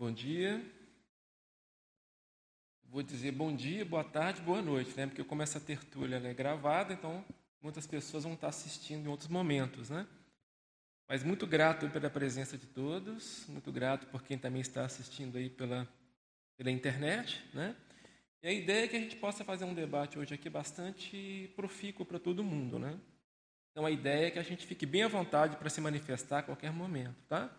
Bom dia. Vou dizer bom dia, boa tarde, boa noite, né? Porque como essa tertúlia é gravada, então muitas pessoas vão estar assistindo em outros momentos, né? Mas muito grato pela presença de todos, muito grato por quem também está assistindo aí pela, pela internet, né? E a ideia é que a gente possa fazer um debate hoje aqui bastante profícuo para todo mundo, né? Então a ideia é que a gente fique bem à vontade para se manifestar a qualquer momento, tá?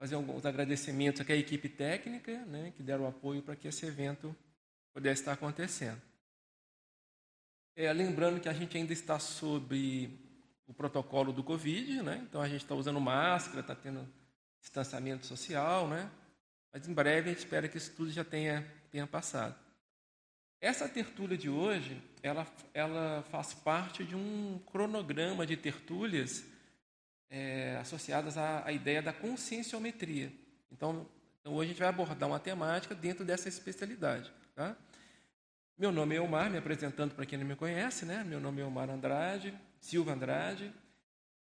Fazer alguns agradecimentos aqui à equipe técnica, né, que deram apoio para que esse evento pudesse estar acontecendo. É, lembrando que a gente ainda está sob o protocolo do Covid, né? Então a gente está usando máscara, está tendo distanciamento social, né? Mas em breve a gente espera que isso tudo já tenha, tenha passado. Essa tertúlia de hoje, ela, ela faz parte de um cronograma de tertúlias é, associadas à, à, ideia da conscienciometria. Então, então, hoje a gente vai abordar uma temática dentro dessa especialidade. Tá? Meu nome é Elmar, me apresentando para quem não me conhece, né? Meu nome é Elmar Andrade, Silva Andrade.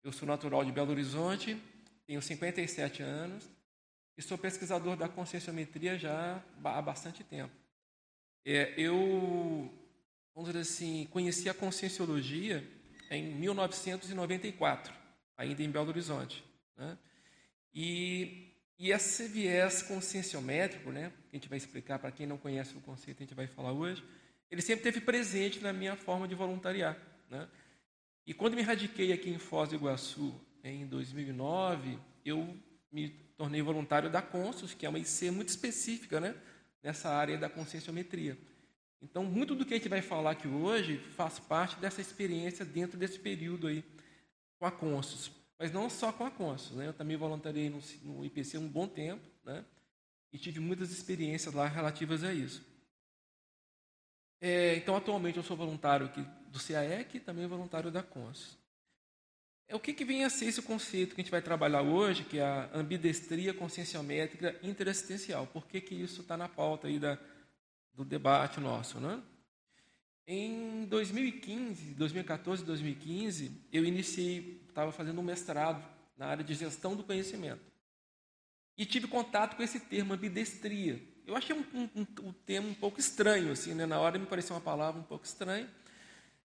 Eu sou natural de Belo Horizonte, tenho 57 anos e sou pesquisador da conscienciometria já há bastante tempo. É, eu, vamos dizer assim, conheci a conscienciologia em 1994, ainda em Belo Horizonte. Né? E, e esse viés conscienciométrico, né, que a gente vai explicar para quem não conhece o conceito, a gente vai falar hoje, ele sempre esteve presente na minha forma de voluntariar. Né? E quando me radiquei aqui em Foz do Iguaçu, em 2009, eu me tornei voluntário da Consus, que é uma IC muito específica né, nessa área da conscienciometria. Então, muito do que a gente vai falar aqui hoje faz parte dessa experiência dentro desse período aí com a Consus. Mas não só com a Consus. Né? Eu também voluntariei no, no IPC um bom tempo né? e tive muitas experiências lá relativas a isso. É, então, atualmente, eu sou voluntário aqui do CAEC e também voluntário da CONS. É, o que, que vem a ser esse conceito que a gente vai trabalhar hoje, que é a ambidestria conscienciométrica interassistencial? Por que, que isso está na pauta aí da, do debate nosso? Né? Em 2015, 2014 2015, eu iniciei, estava fazendo um mestrado na área de gestão do conhecimento. E tive contato com esse termo ambidestria, eu achei um, um, um, termo um pouco estranho, assim, né? na hora me pareceu uma palavra um pouco estranha.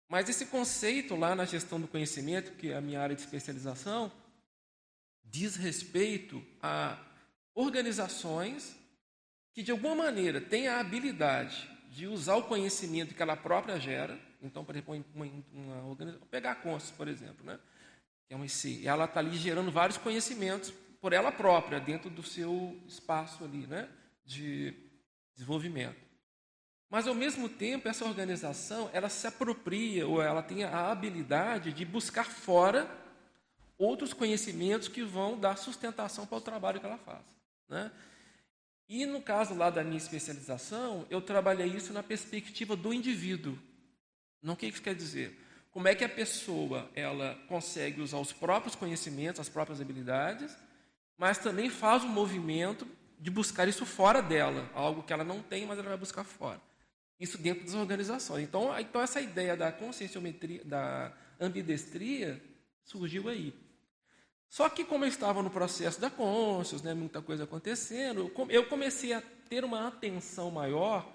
Mas esse conceito lá na gestão do conhecimento, que é a minha área de especialização, diz respeito a organizações que, de alguma maneira, têm a habilidade de usar o conhecimento que ela própria gera. Então, por exemplo, uma, uma organização, pegar a Consus, por exemplo, né? que é uma IC, ela está ali gerando vários conhecimentos por ela própria, dentro do seu espaço ali, né? de desenvolvimento. Mas, ao mesmo tempo, essa organização ela se apropria, ou ela tem a habilidade de buscar fora outros conhecimentos que vão dar sustentação para o trabalho que ela faz. Né? E no caso lá da minha especialização, eu trabalhei isso na perspectiva do indivíduo. Não o que isso quer dizer? Como é que a pessoa ela consegue usar os próprios conhecimentos, as próprias habilidades, mas também faz um movimento de buscar isso fora dela, algo que ela não tem, mas ela vai buscar fora. Isso dentro das organizações. Então, então essa ideia da conscienciometria, da ambidestria, surgiu aí. Só que como eu estava no processo da consciência, né, muita coisa acontecendo, eu comecei a ter uma atenção maior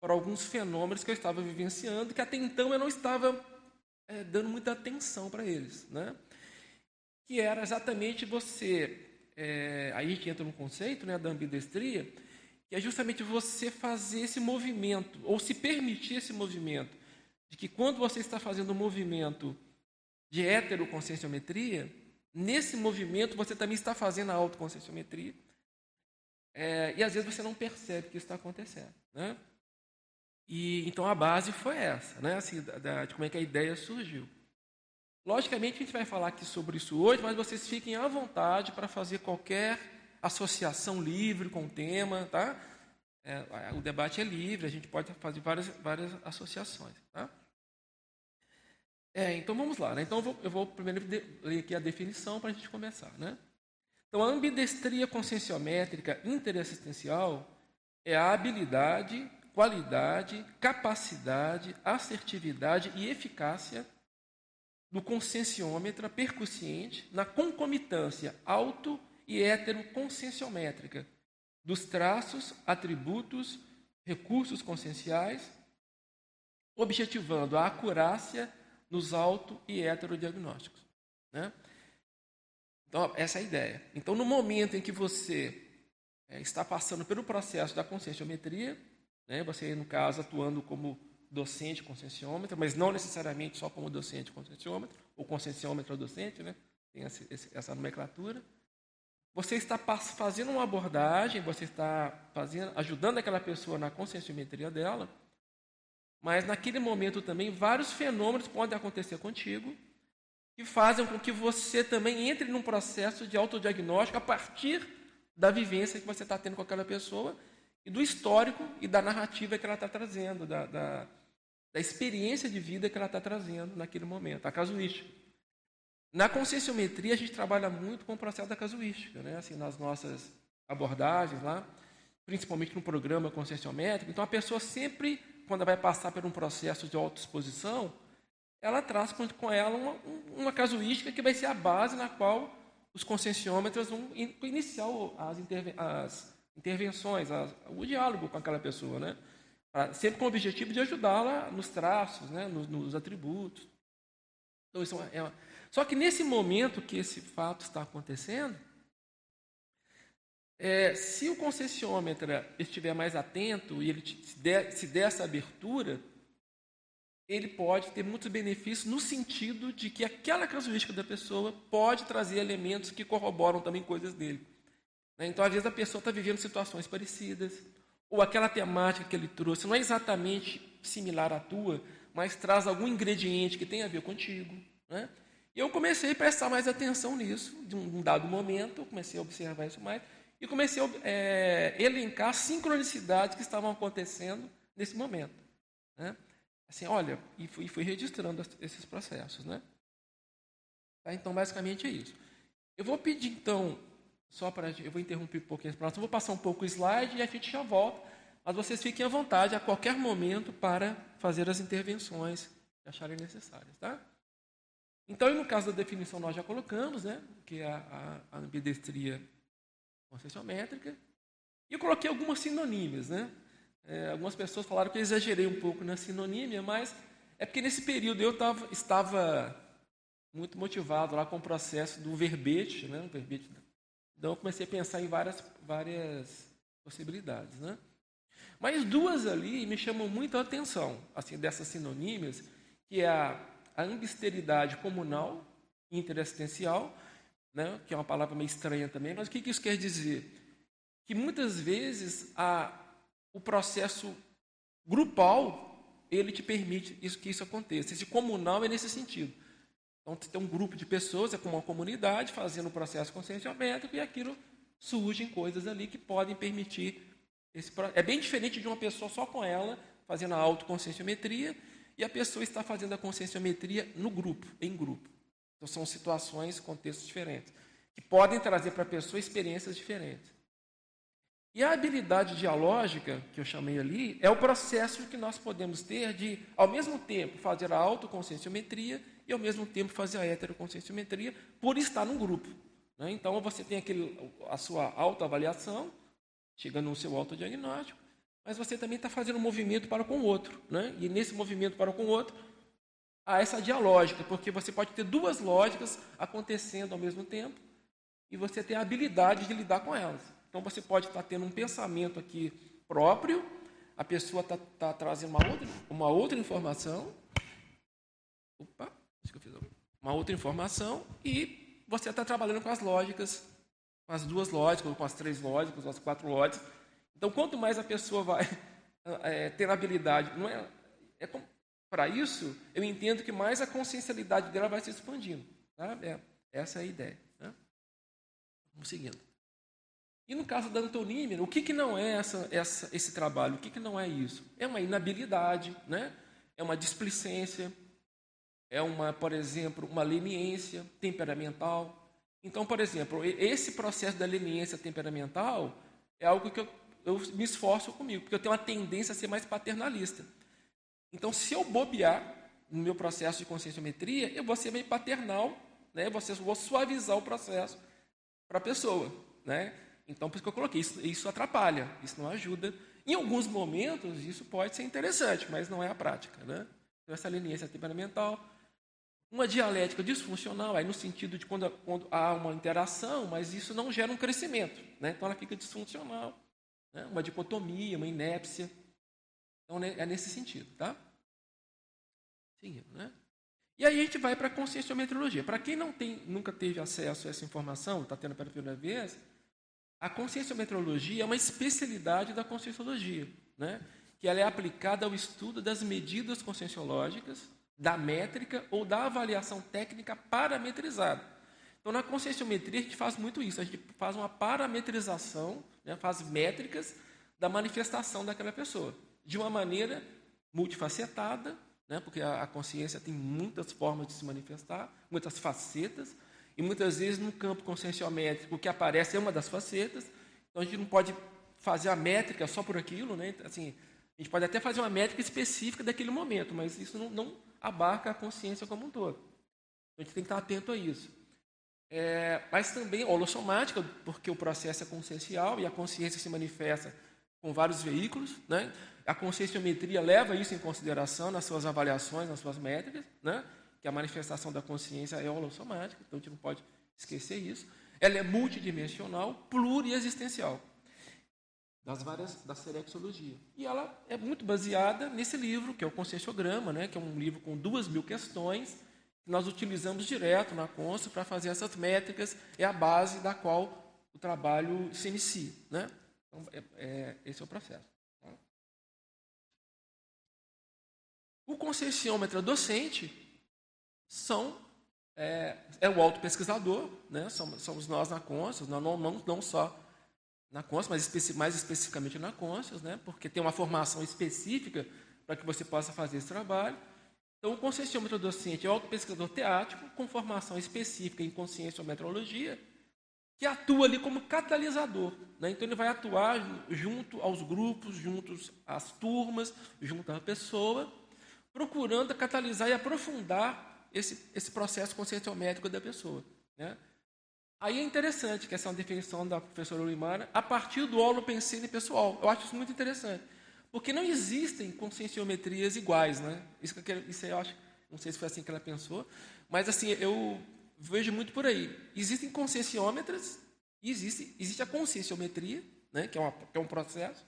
para alguns fenômenos que eu estava vivenciando, que até então eu não estava é, dando muita atenção para eles. Né? Que era exatamente você é, aí gente entra no conceito né, da ambidestria, que é justamente você fazer esse movimento, ou se permitir esse movimento, de que quando você está fazendo um movimento de heteroconscienciometria, nesse movimento você também está fazendo a autoconscienciometria, é, e às vezes você não percebe que isso está acontecendo. Né? E, então a base foi essa, né? assim, da, de como é que a ideia surgiu. Logicamente, a gente vai falar aqui sobre isso hoje, mas vocês fiquem à vontade para fazer qualquer associação livre com o tema, tá? É, o debate é livre, a gente pode fazer várias, várias associações, tá? É, então vamos lá, né? Então eu vou, eu vou primeiro ler aqui a definição para a gente começar, né? Então a ambidestria conscienciométrica interassistencial é a habilidade, qualidade, capacidade, assertividade e eficácia do conscienciômetra percussiente na concomitância auto e heteroconscienciométrica dos traços, atributos, recursos conscienciais, objetivando a acurácia nos auto e heterodiagnósticos. Né? Então, essa é a ideia. Então, no momento em que você é, está passando pelo processo da conscienciometria, né, você, no caso, atuando como docente conscienciômetro, mas não necessariamente só como docente conscienciômetro, ou conscienciômetro docente, né, tem essa nomenclatura, você está fazendo uma abordagem, você está fazendo, ajudando aquela pessoa na conscienciometria dela, mas naquele momento também vários fenômenos podem acontecer contigo que fazem com que você também entre num processo de autodiagnóstico a partir da vivência que você está tendo com aquela pessoa e do histórico e da narrativa que ela está trazendo, da, da, da, experiência de vida que ela está trazendo naquele momento, a casuística. Na conscienciometria, a gente trabalha muito com o processo da casuística, né? assim, nas nossas abordagens lá, principalmente no programa conscienciométrico. Então, a pessoa sempre, quando vai passar por um processo de autoexposição, ela traz com ela uma, uma casuística que vai ser a base na qual os conscienciômetros vão iniciar as, as intervenções, as, o diálogo com aquela pessoa, né? sempre com o objetivo de ajudá-la nos traços, né? nos, nos atributos. Então, isso é uma... Só que nesse momento que esse fato está acontecendo, é, se o conscienciômetro estiver mais atento e ele se der, se der essa abertura, ele pode ter muitos benefícios no sentido de que aquela casuística da pessoa pode trazer elementos que corroboram também coisas dele. Né? Então, às vezes, a pessoa está vivendo situações parecidas, ou aquela temática que ele trouxe não é exatamente similar à tua, mas traz algum ingrediente que tem a ver contigo. Né? E eu comecei a prestar mais atenção nisso, de um dado momento, eu comecei a observar isso mais, e comecei a é, elencar sincronicidades que estavam acontecendo nesse momento. Né? Assim, olha, e fui, fui registrando esses processos, né? Tá, então, basicamente é isso. Eu vou pedir, então, só para. Eu vou interromper um pouquinho a explanação, vou passar um pouco o slide e a gente já volta. Mas vocês fiquem à vontade a qualquer momento para fazer as intervenções que acharem necessárias, tá? Então, no caso da definição, nós já colocamos, né? Que é a, a ambidestria concessiométrica. E eu coloquei algumas sinonímias, né? É, algumas pessoas falaram que eu exagerei um pouco na sinonímia, mas é porque nesse período eu tava, estava muito motivado lá com o processo do verbete, né? Verbete. Então eu comecei a pensar em várias, várias possibilidades, né? Mas duas ali me chamam muito a atenção, assim, dessas sinonímias, que é a, a ambisteridade comunal interassistencial, né? que é uma palavra meio estranha também, mas o que, isso quer dizer? Que muitas vezes a o processo grupal ele te permite isso, que isso aconteça. Esse comunal é nesse sentido. Então, tem um grupo de pessoas, é como uma comunidade, fazendo o processo conscienciométrico e aquilo surgem coisas ali que podem permitir esse É bem diferente de uma pessoa só com ela, fazendo a autoconscienciometria, e a pessoa está fazendo a conscienciometria no grupo, em grupo. Então, são situações, contextos diferentes, que podem trazer para a pessoa experiências diferentes. E a habilidade dialógica, que eu chamei ali, é o processo que nós podemos ter de, ao mesmo tempo, fazer a autoconscienciometria e, ao mesmo tempo, fazer a heteroconscienciometria por estar num grupo. Né? Então, você tem aquele, a sua autoavaliação, chegando no seu autodiagnóstico, mas você também está fazendo um movimento para com o outro. Né? E nesse movimento para com o outro, há essa dialógica, porque você pode ter duas lógicas acontecendo ao mesmo tempo e você tem a habilidade de lidar com elas. Então você pode estar tendo um pensamento aqui próprio, a pessoa está tá trazendo uma outra, uma outra informação. Opa, acho que eu fiz uma outra informação e você está trabalhando com as lógicas, com as duas lógicas, ou com as três lógicas, ou as quatro lógicas. Então, quanto mais a pessoa vai é, ter habilidade, não é, é para isso, eu entendo que mais a consciencialidade dela vai se expandindo. Tá? É, essa é a ideia. Né? Vamos seguindo. E no caso da antonímia, o que, que não é essa, essa, esse trabalho? O que, que não é isso? É uma inabilidade, né? é uma displicência, é uma, por exemplo, uma leniência temperamental. Então, por exemplo, esse processo da leniência temperamental é algo que eu, eu me esforço comigo, porque eu tenho uma tendência a ser mais paternalista. Então, se eu bobear no meu processo de conscienciometria, eu vou ser meio paternal, né? eu vou suavizar o processo para a pessoa. Né? Então, por isso que eu coloquei, isso, isso atrapalha, isso não ajuda. Em alguns momentos, isso pode ser interessante, mas não é a prática. Né? Então, essa leniência temperamental. Uma dialética disfuncional, aí no sentido de quando, quando há uma interação, mas isso não gera um crescimento. Né? Então, ela fica disfuncional. Né? Uma dicotomia, uma inépcia. Então, é nesse sentido. Tá? Seguindo, né? E aí a gente vai para a conscienciometrologia. Para quem não tem, nunca teve acesso a essa informação, está tendo pela primeira vez, a conscienciometrologia é uma especialidade da conscienciologia, né? que ela é aplicada ao estudo das medidas conscienciológicas, da métrica ou da avaliação técnica parametrizada. Então, na conscienciometria, a gente faz muito isso. A gente faz uma parametrização, né? faz métricas da manifestação daquela pessoa, de uma maneira multifacetada, né? porque a, consciência tem muitas formas de se manifestar, muitas facetas, e muitas vezes no campo conscienciométrico o que aparece é uma das facetas, então a gente não pode fazer a métrica só por aquilo, né? Assim, a gente pode até fazer uma métrica específica daquele momento, mas isso não, não abarca a consciência como um todo. Então a gente tem que estar atento a isso. É, mas também holossomática, porque o processo é consciencial e a consciência se manifesta com vários veículos. Né? A conscienciometria leva isso em consideração nas suas avaliações, nas suas métricas. Né? que a manifestação da consciência é holossomática, então a gente não pode esquecer isso. Ela é multidimensional, pluriexistencial, das várias da serexologia. E ela é muito baseada nesse livro, que é o Conscienciograma, né, que é um livro com duas mil questões, que nós utilizamos direto na Consta para fazer essas métricas, é a base da qual o trabalho se inicia. Né? Então, é, é, esse é o processo. O conscienciômetra docente são é, é o autopesquisador, né? somos, somos nós na Conscious, não, não, não só na Conscious, mas especi, mais especificamente na Conscious, né? porque tem uma formação específica para que você possa fazer esse trabalho. Então, o conscienciômetro docente é o autopesquisador teático, com formação específica em consciência ou metrologia, que atua ali como catalisador. Né? Então, ele vai atuar junto aos grupos, junto às turmas, junto à pessoa, procurando catalisar e aprofundar esse, esse processo conscienciométrico da pessoa. Né? Aí é interessante que essa é uma definição da professora Ulimara a partir do holopensene pessoal. Eu acho isso muito interessante. Porque não existem conscienciometrias iguais. Né? Isso, que eu, isso eu acho, não sei se foi assim que ela pensou, mas assim, eu vejo muito por aí. Existem conscienciômetras, existe, existe a conscienciometria, né, que, é uma, que é um processo,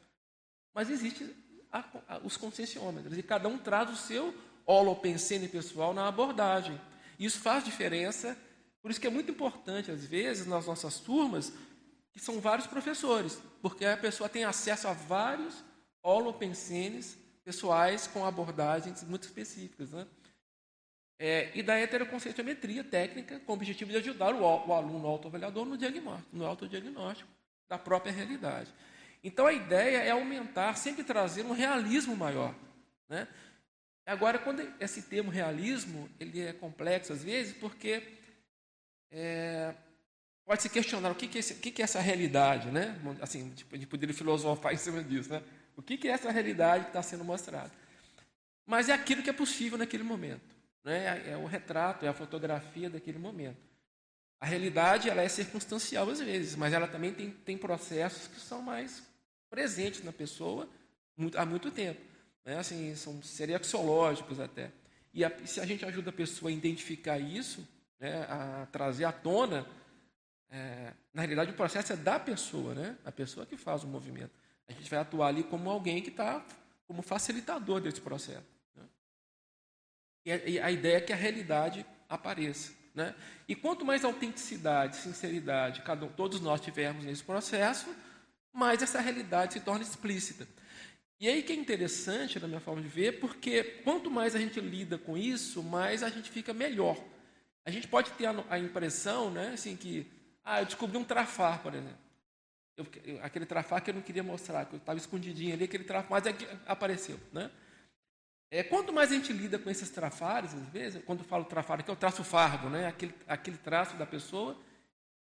mas existe a, a, os conscienciômetros, e cada um traz o seu holopensene pessoal na abordagem. Isso faz diferença, por isso que é muito importante, às vezes, nas nossas turmas, que são vários professores, porque a pessoa tem acesso a vários holopensenes pessoais com abordagens muito específicas. Né? É, e da heteroconceitometria técnica, com o objetivo de ajudar o, o aluno autoavaliador no diagnóstico, no autodiagnóstico da própria realidade. Então a ideia é aumentar, sempre trazer um realismo maior. Né? Agora, quando esse termo realismo, ele é complexo às vezes, porque é, pode se questionar o que, que, é, esse, o que, que é essa realidade, né? Assim, tipo, de poder filosofar em cima disso, né? O que, que é essa realidade que está sendo mostrada? Mas é aquilo que é possível naquele momento, né? É o retrato, é a fotografia daquele momento. A realidade ela é circunstancial às vezes, mas ela também tem, tem processos que são mais presentes na pessoa muito, há muito tempo né? assim, são seriaxiológicos até. E a, se a gente ajuda a pessoa a identificar isso, né, a trazer à tona, é, na realidade o processo é da pessoa, né? a pessoa que faz o movimento. A gente vai atuar ali como alguém que está como facilitador desse processo. Né? E, a, ideia é que a realidade apareça. Né? E quanto mais autenticidade, sinceridade, cada, todos nós tivermos nesse processo, mais essa realidade se torna explícita. E aí que é interessante, na minha forma de ver, porque quanto mais a gente lida com isso, mais a gente fica melhor. A gente pode ter a, a impressão, né, assim, que, ah, eu descobri um trafar, por exemplo. Eu, aquele trafar que eu não queria mostrar, que eu estava escondidinho ali, aquele trafar, mas é que apareceu, né? É, quanto mais a gente lida com esses trafares, às vezes, quando eu falo trafar, aqui é o traço fardo, né? aquele, aquele traço da pessoa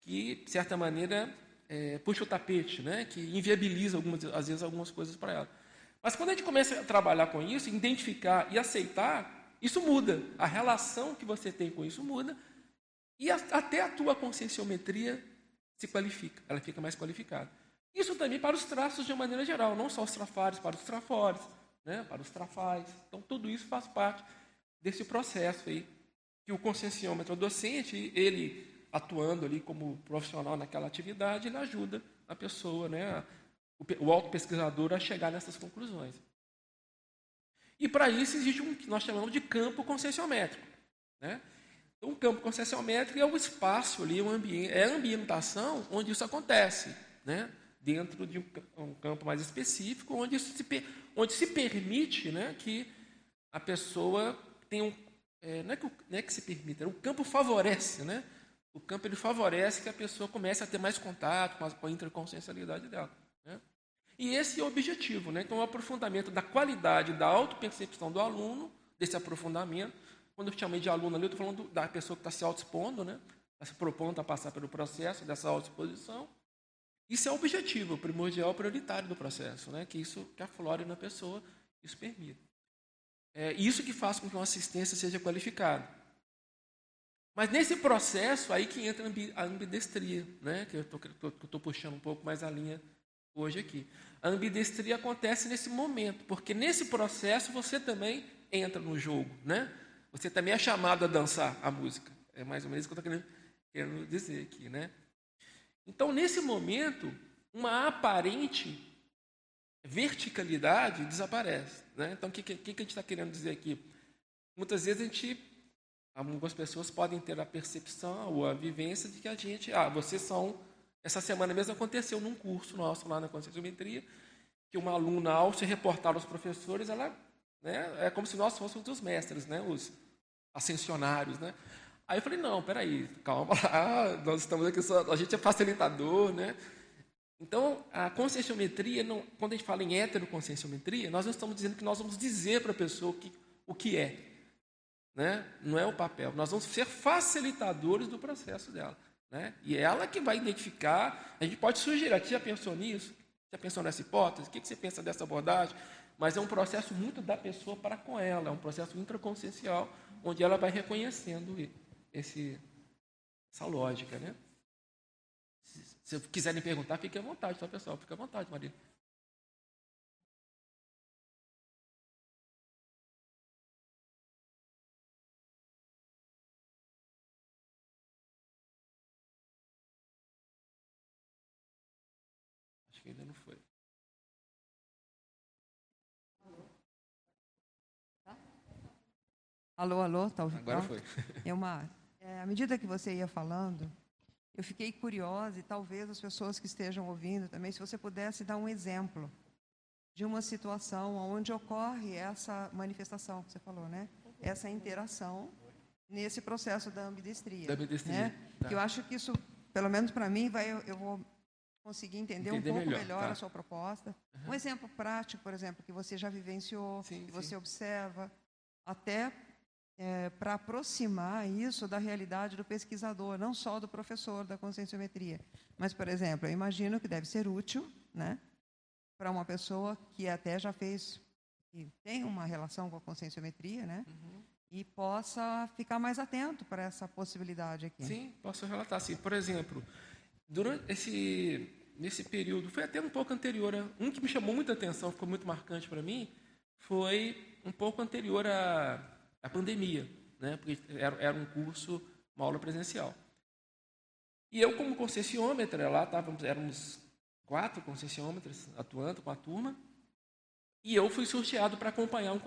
que, de certa maneira, é, puxa o tapete, né? que inviabiliza, algumas, às vezes, algumas coisas para ela. Mas quando a gente começa a trabalhar com isso, identificar e aceitar, isso muda. A relação que você tem com isso muda. E a, até a tua conscienciometria se qualifica, ela fica mais qualificada. Isso também para os traços de uma maneira geral, não só os trafares, para os trafores, né, para os trafais. Então, tudo isso faz parte desse processo aí, que o conscienciômetro docente, ele atuando ali como profissional naquela atividade, ele ajuda a pessoa, né, o, auto-pesquisador a chegar nessas conclusões. E para isso existe um que nós chamamos de campo conscienciométrico. Né? Então, o campo conscienciométrico é o espaço ali, o ambiente, é a ambientação onde isso acontece. Né? dentro de um, campo mais específico, onde se, onde se permite né, que a pessoa tenha um. É, não, é que, não é que se permita, o campo favorece, né? O campo ele favorece que a pessoa comece a ter mais contato com a, com a interconsciencialidade dela. Né? E esse é o objetivo, né? Então, o aprofundamento da qualidade da autopercepção do aluno, desse aprofundamento. Quando eu chamei de aluno ali, eu estou falando da pessoa que está se autoexpondo, né? Está se propondo a passar pelo processo dessa autoexposição. Isso é o objetivo primordial, prioritário do processo, né? que isso que aflore na pessoa, isso permite. É isso que faz com que uma assistência seja qualificada. Mas nesse processo aí que entra a ambidestria, né? que eu estou puxando um pouco mais a linha hoje aqui. A ambidestria acontece nesse momento, porque nesse processo você também entra no jogo, né? Você também é chamado a dançar a música. É mais ou menos isso que eu estou querendo, querendo dizer aqui, né? Então, nesse momento, uma aparente verticalidade desaparece. Né? Então, o que, que, que a gente está querendo dizer aqui? Muitas vezes a gente, algumas pessoas podem ter a percepção ou a vivência de que a gente, ah, vocês são. Essa semana mesmo aconteceu num curso nosso lá na Conscienciometria, que uma aluna, ao se reportar aos professores, ela né, é como se nós fôssemos os mestres, né, os ascensionários. Né? Aí eu falei, não, peraí, calma lá, nós estamos aqui só, a gente é facilitador, né? Então, a conscienciometria, não, quando a gente fala em heteroconscienciometria, nós não estamos dizendo que nós vamos dizer para a pessoa que, o que é. Né? Não é o papel. Nós vamos ser facilitadores do processo dela. Né? E é ela que vai identificar. A gente pode sugerir, você já pensou nisso? Já pensou nessa hipótese? O que você pensa dessa abordagem? Mas é um processo muito da pessoa para com ela, é um processo intraconsciencial, onde ela vai reconhecendo esse, essa lógica, né? Se, se quiserem perguntar, fique à vontade, tá, pessoal? Fique à vontade, Maria. Acho que ainda não foi. Alô, alô, tá ouvindo? Agora foi. É uma é, à medida que você ia falando, eu fiquei curiosa e talvez as pessoas que estejam ouvindo também, se você pudesse dar um exemplo de uma situação onde ocorre essa manifestação que você falou, né? Essa interação nesse processo da ambidestria. Da ambidestria. Né? Tá. Que eu acho que isso, pelo menos para mim, vai, eu, eu, vou conseguir entender, entender um pouco melhor, melhor tá. a sua proposta. Uhum. Um exemplo prático, por exemplo, que você já vivenciou, sim, que sim. você observa, até é, para aproximar isso da realidade do pesquisador, não só do professor da conscienciometria. Mas, por exemplo, eu imagino que deve ser útil né, para uma pessoa que até já fez, que tem uma relação com a conscienciometria, né, uhum. e possa ficar mais atento para essa possibilidade aqui. Sim, posso relatar. Sim. Por exemplo, durante esse, nesse período, foi até um pouco anterior, a, um que me chamou muita atenção, ficou muito marcante para mim, foi um pouco anterior a a pandemia, né? porque era, era um curso, uma aula presencial. E eu, como concessionômetra, lá estávamos, éramos quatro concessionômetros atuando com a turma, e eu fui sorteado para acompanhar um,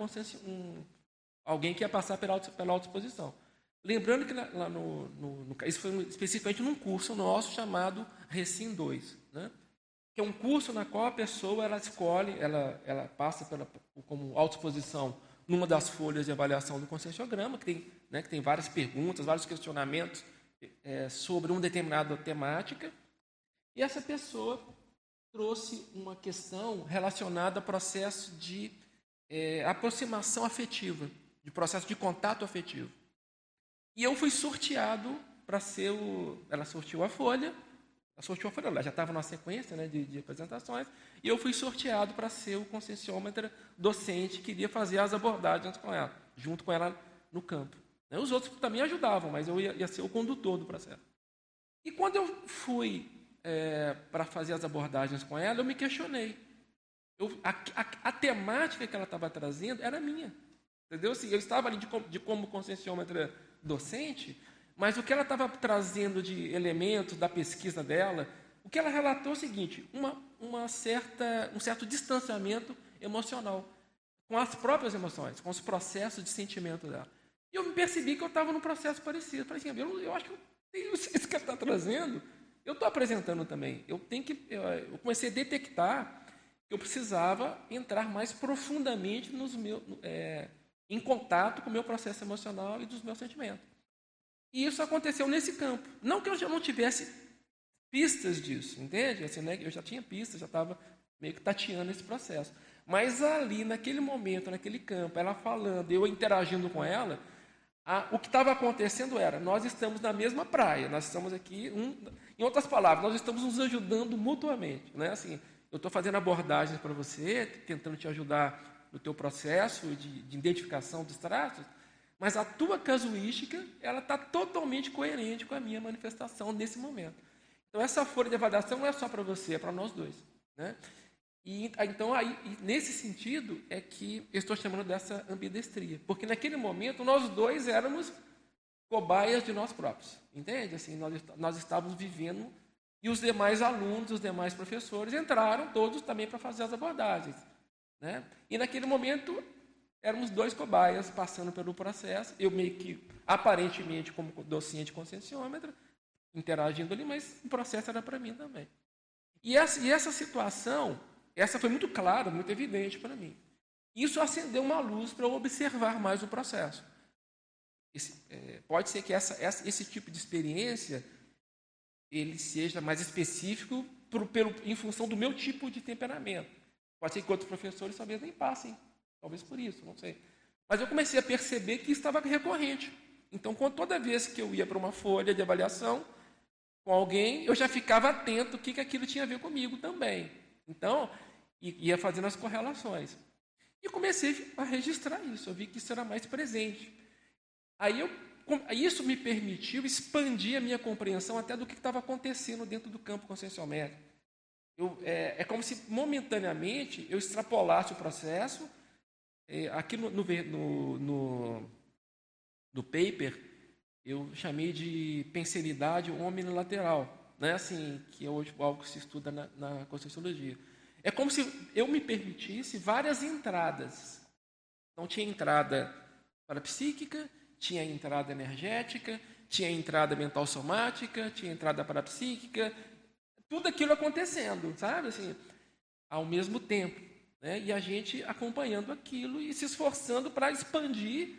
um, alguém que ia passar pela, pela autoexposição. Lembrando que lá no, no, no, isso foi especificamente num curso nosso chamado Recim 2, né? que é um curso na qual a pessoa ela escolhe, ela, ela passa pela, como autoexposição numa das folhas de avaliação do conscienciograma, que tem, né, que tem várias perguntas, vários questionamentos é, sobre uma determinada temática, e essa pessoa trouxe uma questão relacionada ao processo de é, aproximação afetiva, de processo de contato afetivo. E eu fui sorteado para ser o. Ela sorteou a folha, a sorteou a folha, ela já estava na sequência né, de, de apresentações, e eu fui sorteado para ser o conscienciômetra docente que iria fazer as abordagens com ela, junto com ela no campo. Os outros também ajudavam, mas eu ia, ia ser o condutor do processo. E quando eu fui é, para fazer as abordagens com ela, eu me questionei. Eu, a, a, a, temática que ela estava trazendo era minha. Entendeu? Assim, eu estava ali de, de como conscienciômetra docente, mas o que ela estava trazendo de elementos da pesquisa dela, o que ela relatou é o seguinte: uma, uma certa, um certo distanciamento emocional com as próprias emoções, com os processos de sentimento dela. E eu me percebi que eu estava num processo parecido. Falei assim, eu, eu acho que eu isso que ela está trazendo, eu estou apresentando também. Eu tenho que, eu, comecei a detectar que eu precisava entrar mais profundamente nos meus, é, em contato com o meu processo emocional e dos meus sentimentos. E isso aconteceu nesse campo. Não que eu já não tivesse pistas disso, entende? Assim, né? Eu já tinha pistas, já estava meio que tateando esse processo. Mas ali, naquele momento, naquele campo, ela falando, eu interagindo com ela, a, o que estava acontecendo era, nós estamos na mesma praia, nós estamos aqui, um, em outras palavras, nós estamos nos ajudando mutuamente. Né? Assim, eu estou fazendo abordagens para você, tentando te ajudar no teu processo de, de identificação dos traços, mas a tua casuística, ela está totalmente coerente com a minha manifestação nesse momento. Então, essa folha de avaliação não é só para você, é para nós dois. Né? E, então, aí, nesse sentido, é que eu estou chamando dessa ambidestria. Porque naquele momento, nós dois éramos cobaias de nós próprios. Entende? Assim, nós, nós estávamos vivendo e os demais alunos, os demais professores entraram todos também para fazer as abordagens. Né? E naquele momento, éramos dois cobaias passando pelo processo, eu meio que, aparentemente, como docente conscienciômetra, interagindo ali, mas o processo era para mim também. E essa, e essa situação, essa foi muito clara, muito evidente para mim. Isso acendeu uma luz para eu observar mais o processo. Esse, é, pode ser que essa, essa, esse tipo de experiência ele seja mais específico pro, pelo, em função do meu tipo de temperamento. Pode ser que outros professores talvez nem passem Talvez por isso, não sei. Mas eu comecei a perceber que estava recorrente. Então, toda vez que eu ia para uma folha de avaliação com alguém, eu já ficava atento o que, que aquilo tinha a ver comigo também. Então, ia fazendo as correlações. E comecei a registrar isso. Eu vi que isso era mais presente. Aí eu, isso me permitiu expandir a minha compreensão até do que estava acontecendo dentro do campo conscienciométrico. Eu, é, é como se momentaneamente eu extrapolasse o processo é, aqui no, no, no, no, paper, eu chamei de pensilidade omnilateral, né? assim, que é hoje algo que se estuda na, na. É como se eu me permitisse várias entradas. Não tinha entrada parapsíquica, tinha entrada energética, tinha entrada mental somática, tinha entrada parapsíquica, tudo aquilo acontecendo, sabe? Assim, ao mesmo tempo. Né? E a gente acompanhando aquilo e se esforçando para expandir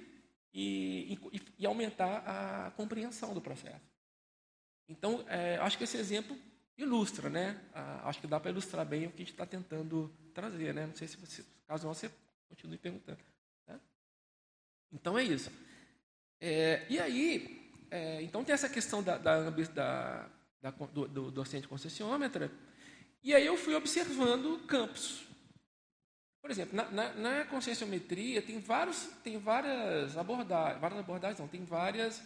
e, e, e, aumentar a compreensão do processo. Então, é, acho que esse exemplo ilustra, né? Acho que dá para ilustrar bem o que a gente está tentando trazer, né? Não sei se você, caso não, você continue perguntando. Né? Então é isso. É, e aí, é, então tem essa questão da, da, da, da do, do docente concessiômetra, e aí eu fui observando campos. Por exemplo, na, na, na tem, vários, tem várias abordagens, várias abordagens não, tem várias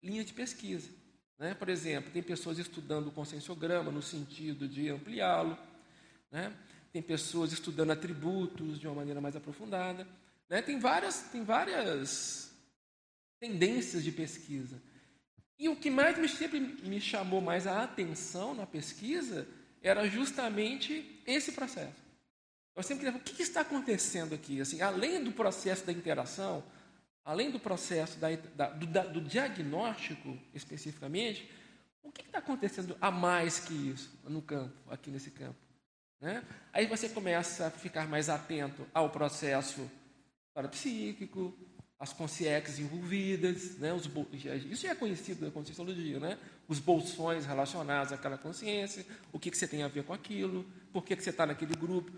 linhas de pesquisa. Né? Por exemplo, tem pessoas estudando o conscienciograma no sentido de ampliá-lo, né? tem pessoas estudando atributos de uma maneira mais aprofundada. Né? Tem, várias, tem várias tendências de pesquisa. E o que mais me, sempre me chamou mais a atenção na pesquisa era justamente esse processo. Eu sempre queria, o que, está acontecendo aqui? Assim, além do processo da interação, além do processo da, da, do, da, do, diagnóstico especificamente, o que está acontecendo a mais que isso no campo, aqui nesse campo? Né? Aí você começa a ficar mais atento ao processo parapsíquico, as consciências envolvidas, né? Os, isso já é conhecido da conscienciologia, né? Os bolsões relacionados àquela consciência, o que, que você tem a ver com aquilo, por que, que você está naquele grupo.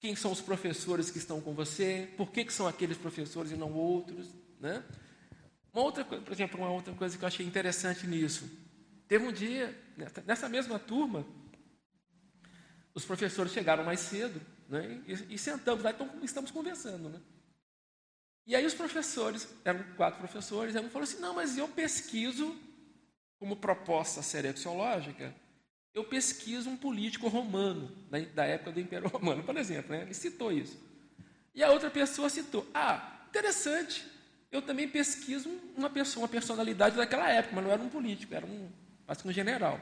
Quem são os professores que estão com você? Por que, que são aqueles professores e não outros? Né? Uma outra, por exemplo, uma outra coisa que eu achei interessante nisso. Teve um dia, nessa mesma turma, os professores chegaram mais cedo né, e, e sentamos lá, então estamos conversando. Né? E aí os professores, eram quatro professores, um falou assim, não, mas eu pesquiso como proposta serexológica, eu pesquiso um político romano, da, da época do Império Romano, por exemplo. Né? Ele citou isso. E a outra pessoa citou: Ah, interessante, eu também pesquiso uma pessoa, uma personalidade daquela época, mas não era um político, era um, que um general.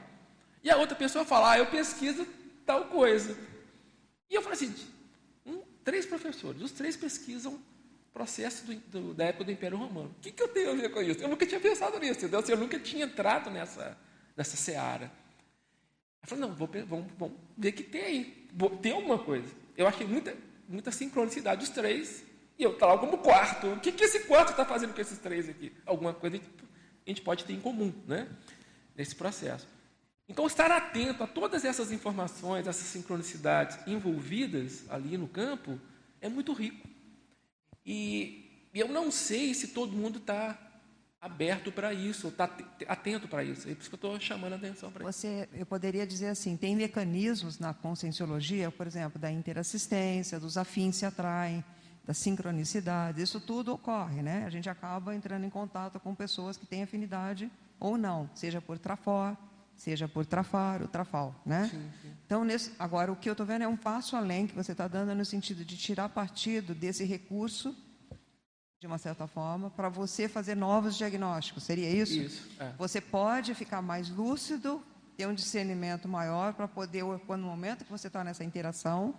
E a outra pessoa fala: Ah, eu pesquiso tal coisa. E eu falo assim: um, três professores, os três pesquisam processo do, do, da época do Império Romano. O que, que eu tenho a ver com isso? Eu nunca tinha pensado nisso, entendeu? Assim, eu nunca tinha entrado nessa, nessa seara. Eu falei, não, vou, vamos, vamos ver que tem aí. Tem alguma coisa. Eu achei muita, muita sincronicidade dos três, e eu estava como quarto. O que, que esse quarto está fazendo com esses três aqui? Alguma coisa a gente pode ter em comum, né? Nesse processo. Então, estar atento a todas essas informações, essas sincronicidades envolvidas ali no campo, é muito rico. E eu não sei se todo mundo está aberto para isso, está atento para isso. É por isso que eu estou chamando a atenção para isso. Eu poderia dizer assim, tem mecanismos na conscienciologia, por exemplo, da interassistência, dos afins se atraem, da sincronicidade, isso tudo ocorre, né? A gente acaba entrando em contato com pessoas que têm afinidade ou não, seja por trafor, seja por trafar ou trafal, né? Sim, sim. Então, nesse, agora, o que eu estou vendo é um passo além que você está dando no sentido de tirar partido desse recurso, de uma certa forma, para você fazer novos diagnósticos. Seria isso? Isso. É. Você pode ficar mais lúcido, ter um discernimento maior para poder, quando no momento que você está nessa interação,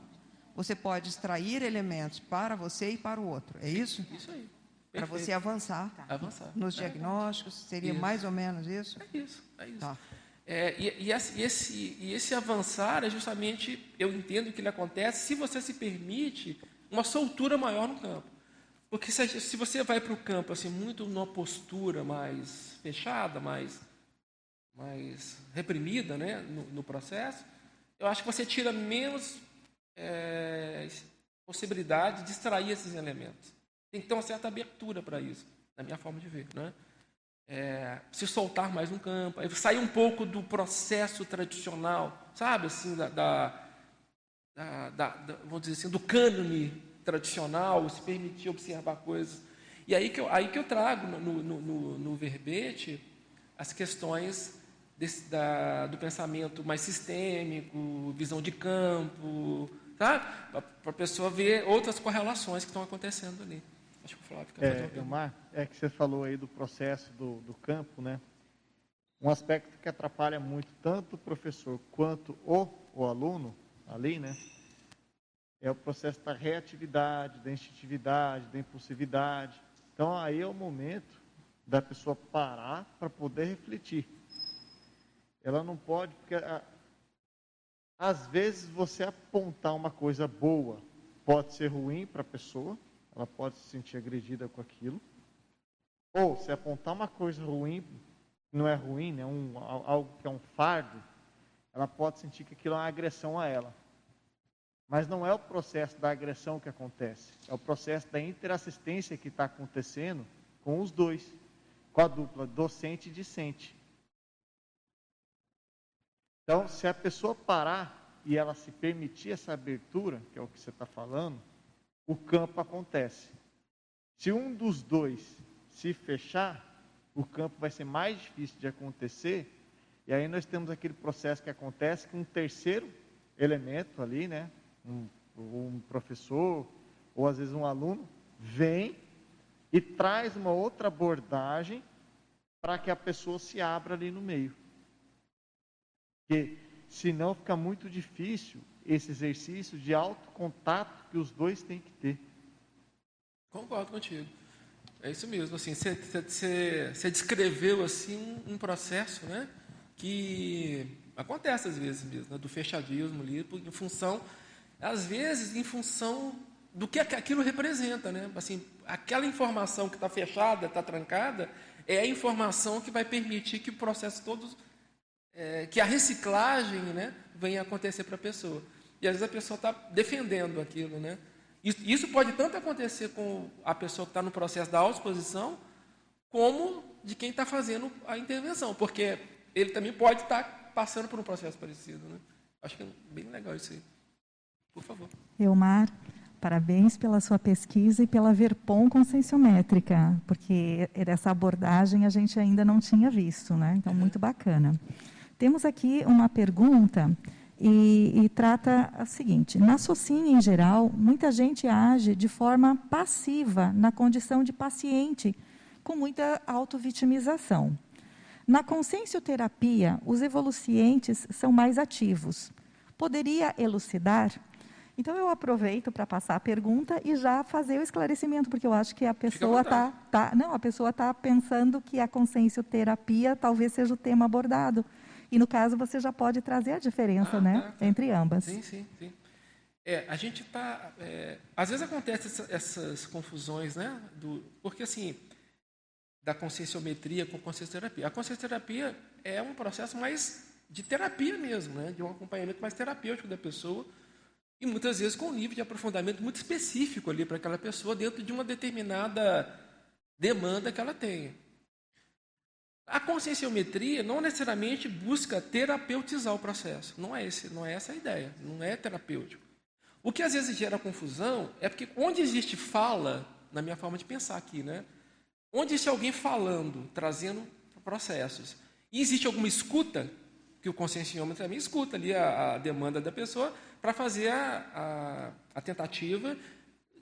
você pode extrair elementos para você e para o outro. É isso? Isso aí. Para você avançar, avançar. nos diagnósticos, seria isso. mais ou menos isso? É isso, é isso. Tá. É, e, e, esse, e esse avançar é justamente, eu entendo que ele acontece se você se permite uma soltura maior no campo. Porque se, se você vai para o campo assim, muito numa postura mais fechada, mais, mais reprimida né, no, no processo, eu acho que você tira menos é, possibilidade de extrair esses elementos. Tem que ter uma certa abertura para isso, na minha forma de ver. Né? É, se soltar mais no campo, sair um pouco do processo tradicional, sabe, assim, da, da, da, da vamos dizer assim, do cânone tradicional, se permitir observar coisas. E aí que eu, aí que eu trago no, no, no, no verbete as questões desse, da, do pensamento mais sistêmico, visão de campo, tá? para a pessoa ver outras correlações que estão acontecendo ali. Acho que o Flávio é, Elmar, é que você falou aí do processo do, do campo, né? Um aspecto que atrapalha muito tanto o professor quanto o, o aluno ali, né? É o processo da reatividade, da instintividade, da impulsividade. Então aí é o momento da pessoa parar para poder refletir. Ela não pode, porque a, às vezes você apontar uma coisa boa pode ser ruim para a pessoa, ela pode se sentir agredida com aquilo. Ou se apontar uma coisa ruim, não é ruim, né, um, algo que é um fardo, ela pode sentir que aquilo é uma agressão a ela. Mas não é o processo da agressão que acontece, é o processo da interassistência que está acontecendo com os dois, com a dupla docente e discente. Então, se a pessoa parar e ela se permitir essa abertura, que é o que você está falando, o campo acontece. Se um dos dois se fechar, o campo vai ser mais difícil de acontecer. E aí nós temos aquele processo que acontece com um terceiro elemento ali, né? Um, um professor ou às vezes um aluno vem e traz uma outra abordagem para que a pessoa se abra ali no meio. Porque senão fica muito difícil esse exercício de autocontato que os dois têm que ter. Concordo contigo. É isso mesmo. Assim, você, descreveu assim um processo, né, que acontece às vezes mesmo, né, do fechadismo ali, em função, às vezes, em função do que aquilo representa, né? Assim, aquela informação que está fechada, está trancada, é a informação que vai permitir que o processo todo, é, que a reciclagem, né, venha acontecer para a pessoa. E às vezes a pessoa está defendendo aquilo, né? Isso pode tanto acontecer com a pessoa que está no processo da autoexposição, como de quem está fazendo a intervenção, porque ele também pode estar tá passando por um processo parecido. Né? Acho que é bem legal isso aí. Por favor. Elmar, parabéns pela sua pesquisa e pela Verpom conscienciométrica, porque essa abordagem a gente ainda não tinha visto, né? Então, muito bacana. Temos aqui uma pergunta e, e, trata o seguinte: na SOCIN, em geral, muita gente age de forma passiva na condição de paciente, com muita autovitimização. Na consciencioterapia, os evolucientes são mais ativos. Poderia elucidar? Então, eu aproveito para passar a pergunta e já fazer o esclarecimento, porque eu acho que a pessoa está tá, não, a pessoa tá pensando que a consciencioterapia talvez seja o tema abordado. E, no caso, você já pode trazer a diferença ah, né, tá, tá. entre ambas. Sim, sim, sim. É, a gente está... É, às vezes acontecem essa, essas confusões, né? Do, porque, assim, da conscienciometria com consciencioterapia. A consciencioterapia é um processo mais de terapia mesmo, né? de um acompanhamento mais terapêutico da pessoa, e muitas vezes com um nível de aprofundamento muito específico ali para aquela pessoa, dentro de uma determinada demanda que ela tenha. A conscienciometria não necessariamente busca terapeutizar o processo. Não é, esse, não é essa a ideia. Não é terapêutico. O que às vezes gera confusão é porque onde existe fala, na minha forma de pensar aqui, né? onde existe alguém falando, trazendo processos, e existe alguma escuta, que o conscienciômetro também escuta ali a, a demanda da pessoa para fazer a, a, a, tentativa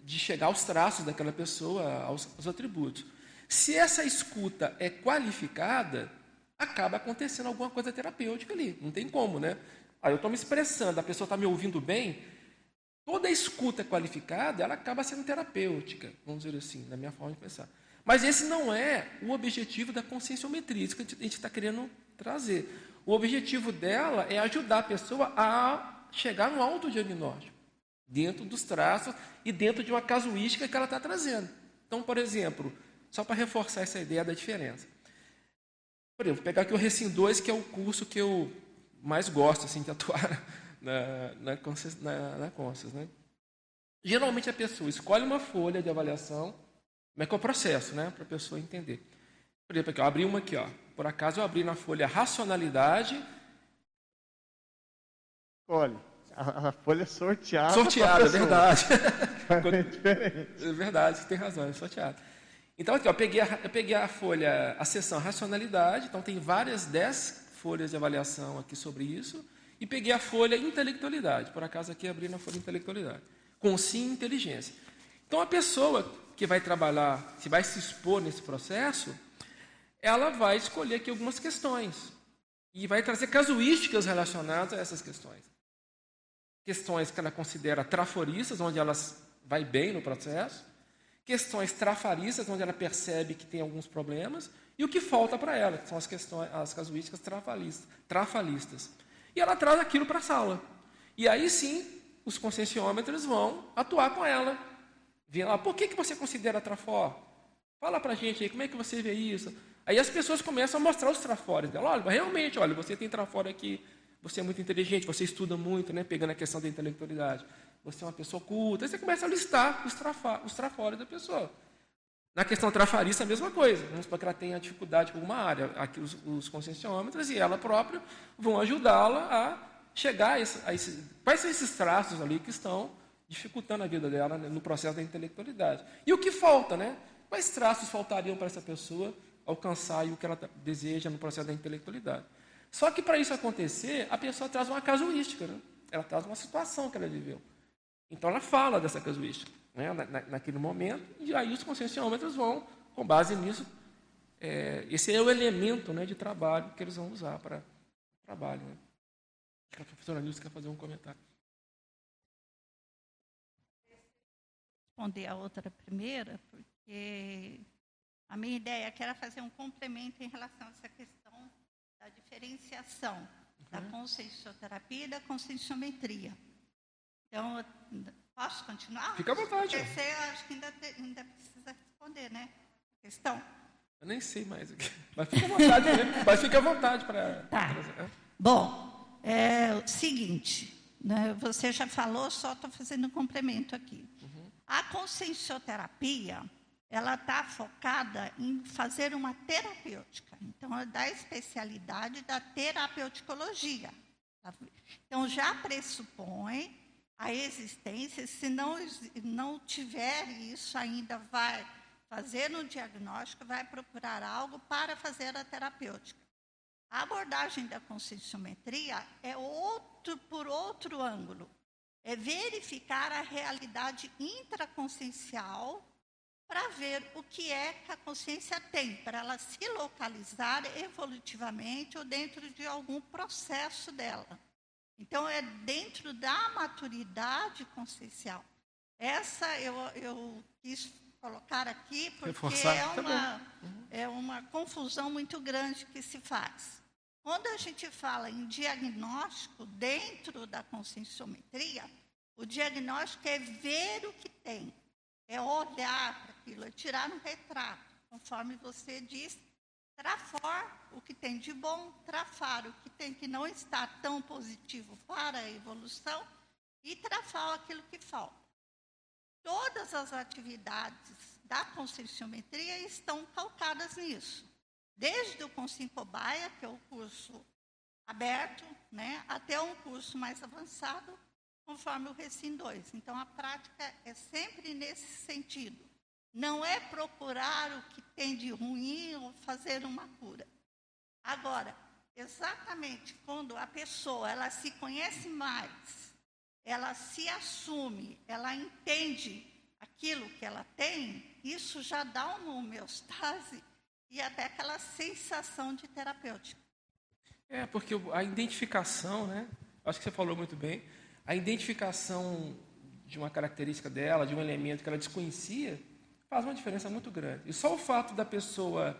de chegar aos traços daquela pessoa, aos, aos atributos. Se essa escuta é qualificada, acaba acontecendo alguma coisa terapêutica ali. Não tem como, né? Aí eu estou me expressando, a pessoa está me ouvindo bem. Toda escuta qualificada, ela acaba sendo terapêutica, vamos dizer assim, na minha forma de pensar. Mas esse não é o objetivo da conscienciometria, isso que a gente está querendo trazer. O objetivo dela é ajudar a pessoa a chegar no autodiagnóstico, dentro dos traços e dentro de uma casuística que ela está trazendo. Então, por exemplo, só para reforçar essa ideia da diferença. Por exemplo, vou pegar aqui o Recim 2, que é o curso que eu mais gosto assim, de atuar na, na, na, na Conscious, né? Geralmente a pessoa escolhe uma folha de avaliação, como é que é o processo, né? Para a pessoa entender. Por exemplo, aqui, eu abri uma aqui, ó. Por acaso eu abri na folha racionalidade. Olha, a, a folha é sorteada. Sorteada, é verdade. É. É verdade, você tem razão, é sorteada. Então, aqui, ó, eu, peguei a, eu peguei a folha, a seção racionalidade, então tem várias, dez folhas de avaliação aqui sobre isso, e peguei a folha intelectualidade, por acaso aqui abri na folha intelectualidade, com sim inteligência. Então, a pessoa que vai trabalhar, se vai se expor nesse processo, ela vai escolher aqui algumas questões, e vai trazer casuísticas relacionadas a essas questões. Questões que ela considera traforistas, onde elas vai bem no processo, questões trafaristas, onde ela percebe que tem alguns problemas, e o que falta para ela, que são as questões, as casuísticas trafalistas, trafalistas. E ela traz aquilo para a sala. E aí sim, os conscienciômetros vão atuar com ela. Vê lá, por que, que você considera trafó? Fala para a gente aí, como é que você vê isso? Aí as pessoas começam a mostrar os trafores dela. Olha, realmente, olha, você tem trafora aqui, você é muito inteligente, você estuda muito, né, pegando a questão da intelectualidade você é uma pessoa culta. Aí você começa a listar os, trafa, os trafores da pessoa. Na questão trafarista, a mesma coisa. Vamos supor que ela tenha dificuldade com alguma área. Aqui os, os conscienciômetros e ela própria vão ajudá-la a chegar a, esse, a esse, Quais são esses traços ali que estão dificultando a vida dela né, no processo da intelectualidade? E o que falta, né? Quais traços faltariam para essa pessoa alcançar o que ela deseja no processo da intelectualidade? Só que para isso acontecer, a pessoa traz uma casuística, né? ela traz uma situação que ela viveu. Então ela fala dessa casuística né, na, naquele momento, e aí os conscienciômetros vão, com base nisso, é, esse é o elemento né, de trabalho que eles vão usar para trabalho. Né. Acho que a professora quer fazer um comentário. Responder a outra primeira, porque a minha ideia era fazer um complemento em relação a essa questão da diferenciação uhum. da consciencioterapia e da conscienciometria. Então, posso continuar? Fica à vontade. Porque eu acho que ainda, te, ainda precisa responder, né? A questão. Eu nem sei mais o que. Mas fica à vontade, né? Mas fica à vontade para. Tá. Pra... Bom, é o seguinte, né? você já falou, só estou fazendo um complemento aqui. Uhum. A consciencioterapia, ela está focada em fazer uma terapêutica. Então, é da especialidade da terapeuticologia. Então, já pressupõe a existência, se não, não tiver isso, ainda vai fazer um diagnóstico, vai procurar algo para fazer a terapêutica. A abordagem da conscienciometria é outro por outro ângulo. É verificar a realidade intraconsciencial para ver o que é que a consciência tem, para ela se localizar evolutivamente ou dentro de algum processo dela. Então, é dentro da maturidade consciencial. Essa eu, eu quis colocar aqui porque Reforçar. é tá uma, é uma confusão muito grande que se faz. Quando a gente fala em diagnóstico dentro da conscienciometria, o diagnóstico é ver o que tem, é olhar para aquilo, é tirar um retrato, conforme você disse, trafor o que tem de bom, trafar o que tem que não está tão positivo para a evolução e trafar aquilo que falta. Todas as atividades da conscienciometria estão calcadas nisso desde o Consim Cobaia, que é o curso aberto, né, até um curso mais avançado, conforme o Recim 2. Então, a prática é sempre nesse sentido. Não é procurar o que tem de ruim ou fazer uma cura. Agora, exatamente quando a pessoa ela se conhece mais, ela se assume, ela entende aquilo que ela tem, isso já dá uma homeostase e até aquela sensação de terapêutico. É, porque a identificação, né? Acho que você falou muito bem. A identificação de uma característica dela, de um elemento que ela desconhecia, faz uma diferença muito grande. E só o fato da pessoa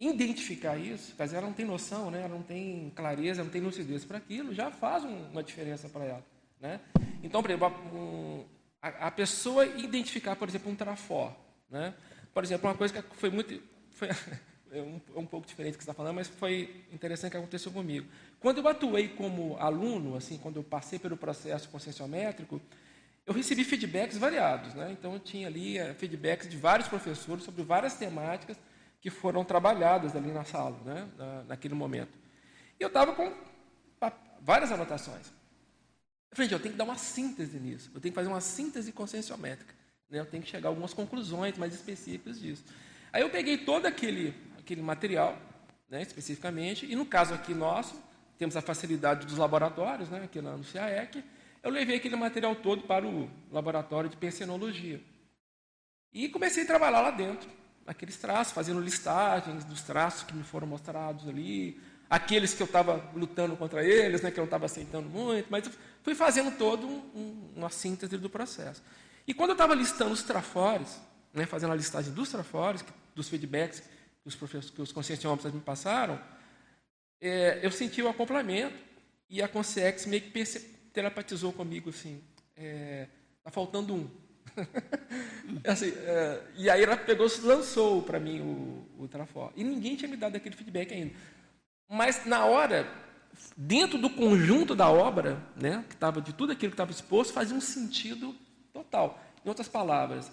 identificar isso, quer dizer, ela não tem noção, né? ela não tem clareza, não tem lucidez para aquilo, já faz uma diferença para ela. Né? Então, por exemplo, a, a, pessoa identificar, por exemplo, um trafor. Né? Por exemplo, uma coisa que foi muito foi é um, é um pouco diferente do que você está falando, mas foi interessante que aconteceu comigo. Quando eu atuei como aluno, assim, quando eu passei pelo processo conscienciométrico, eu recebi feedbacks variados. Né? Então, eu tinha ali uh, feedbacks de vários professores sobre várias temáticas que foram trabalhadas ali na sala, né? Na, naquele momento. E eu estava com várias anotações. Eu falei, eu tenho que dar uma síntese nisso. Eu tenho que fazer uma síntese conscienciométrica. Né? Eu tenho que chegar a algumas conclusões mais específicas disso. Aí eu peguei todo aquele, aquele material, né, especificamente, e no caso aqui nosso, temos a facilidade dos laboratórios, né, aqui no CAEC, eu levei aquele material todo para o laboratório de pensenologia. E comecei a trabalhar lá dentro, naqueles traços, fazendo listagens dos traços que me foram mostrados ali, aqueles que eu estava lutando contra eles, né, que eu não estava aceitando muito, mas fui fazendo todo um, um, uma síntese do processo. E quando eu estava listando os trafores, né, fazendo a listagem dos trafores, dos feedbacks que os, professores, que os conscienciômetros me passaram, é, eu senti o acoplamento e a Consciex meio que telepatizou comigo assim, é, tá faltando um. assim, é, e aí ela pegou, lançou para mim o, o Trafor. E ninguém tinha me dado aquele feedback ainda. Mas na hora, dentro do conjunto da obra, né, que estava de tudo aquilo que estava exposto, fazia um sentido total. Em outras palavras,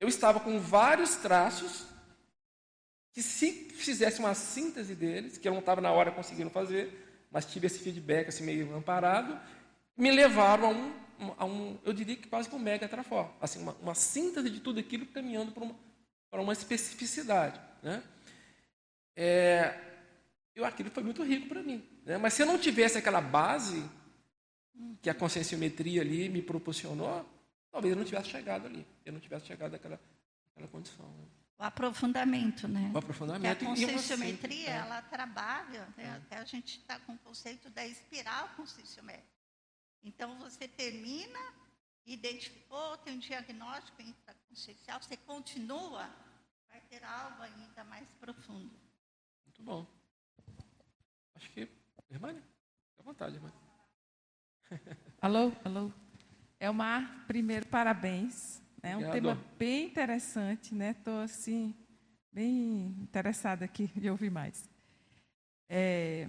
eu estava com vários traços que, se fizesse uma síntese deles, que eu não estava na hora conseguindo fazer, mas tive esse feedback assim, meio amparado, me levaram a um, a um eu diria que quase que um mega trafor, assim, uma, uma síntese de tudo aquilo caminhando para uma, para uma especificidade. Né? É, eu, aquilo foi muito rico para mim. Né? Mas se eu não tivesse aquela base que a conscienciometria ali me proporcionou, talvez eu não tivesse chegado ali, eu não tivesse chegado àquela, àquela condição. Né? O aprofundamento, né? O aprofundamento. Que a conscienciometria, é. ela trabalha, né? é. até a gente está com o conceito da espiral conscienciométrica. Então, você termina, identificou, tem um diagnóstico intraconsciencial, você continua, vai ter algo ainda mais profundo. Muito bom. Acho que... Irmã, fica à vontade, irmã. Alô, alô. Elmar, primeiro, parabéns. É um tema bem interessante, né? Estou assim bem interessada aqui de ouvir mais. É,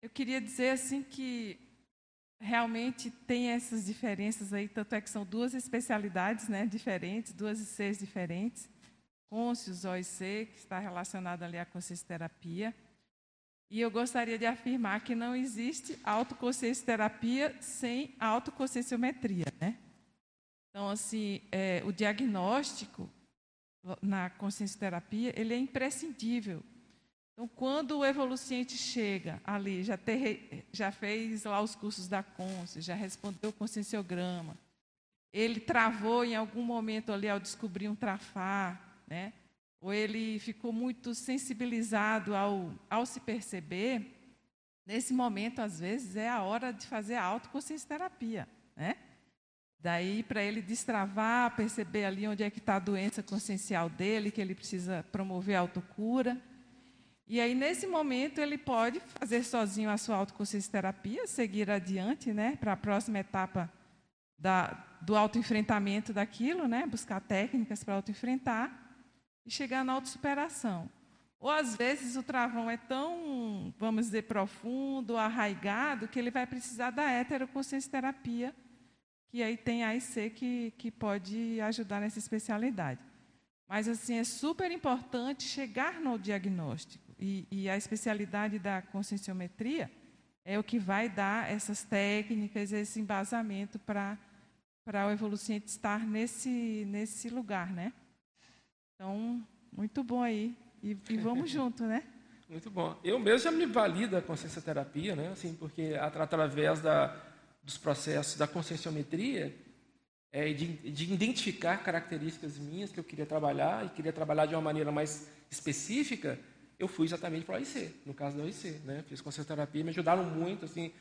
eu queria dizer assim que realmente tem essas diferenças aí, tanto é que são duas especialidades, né, diferentes, duas ICs diferentes, Conscius, OIC, que está relacionada ali à consciência terapia. E eu gostaria de afirmar que não existe autoconsciência terapia sem autoconscienciometria, né? Então, assim, é, o diagnóstico na consciência terapia, ele é imprescindível. Então, quando o evoluciente chega ali, já, ter, já fez lá os cursos da consciência, já respondeu o conscienciograma, ele travou em algum momento ali ao descobrir um trafar, né? ou ele ficou muito sensibilizado ao, ao se perceber, nesse momento, às vezes, é a hora de fazer a autoconsciência terapia. Né? Daí, para ele destravar, perceber ali onde é que está a doença consciencial dele, que ele precisa promover a autocura. E aí, nesse momento, ele pode fazer sozinho a sua autoconsciência terapia, seguir adiante né, para a próxima etapa da, do autoenfrentamento daquilo, né, buscar técnicas para autoenfrentar e chegar na autossuperação. Ou, às vezes, o travão é tão, vamos dizer, profundo, arraigado, que ele vai precisar da heteroconsciência terapia, que aí tem a AIC que, que pode ajudar nessa especialidade. Mas, assim, é super importante chegar no diagnóstico. E, e a especialidade da conscienciometria é o que vai dar essas técnicas, esse embasamento para para o evoluciente estar nesse nesse lugar, né? Então, muito bom aí. E, e vamos junto, né? Muito bom. Eu mesmo já me vali da consciência terapia, né? Assim, porque através da, dos processos da conscienciometria, é, de, de identificar características minhas que eu queria trabalhar e queria trabalhar de uma maneira mais específica, eu fui exatamente para o AIC, no caso da OIC. Né? Fiz terapia, me ajudaram muito. Assim,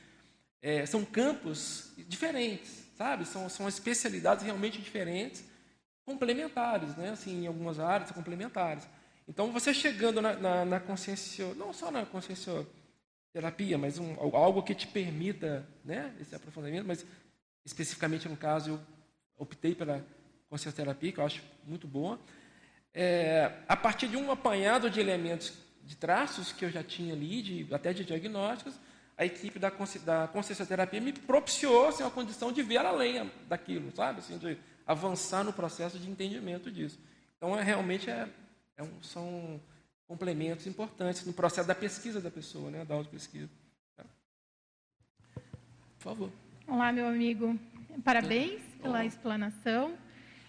é, são campos diferentes, sabe? São, são especialidades realmente diferentes, complementares, né? assim, em algumas áreas complementares. Então, você chegando na, na, na consciência, não só na consciência terapia, mas um, algo que te permita né, esse aprofundamento, mas especificamente no caso eu optei pela consciência terapia, que eu acho muito boa. É, a partir de um apanhado de elementos de traços que eu já tinha ali, de, até de diagnósticos, a equipe da, da consciência terapia me propiciou assim, uma condição de ver além daquilo, sabe? Assim, de avançar no processo de entendimento disso. Então, é, realmente é, é um, são complementos importantes no processo da pesquisa da pessoa, né? da auto-pesquisa. Tá? Por favor. Olá, meu amigo. Parabéns pela explanação.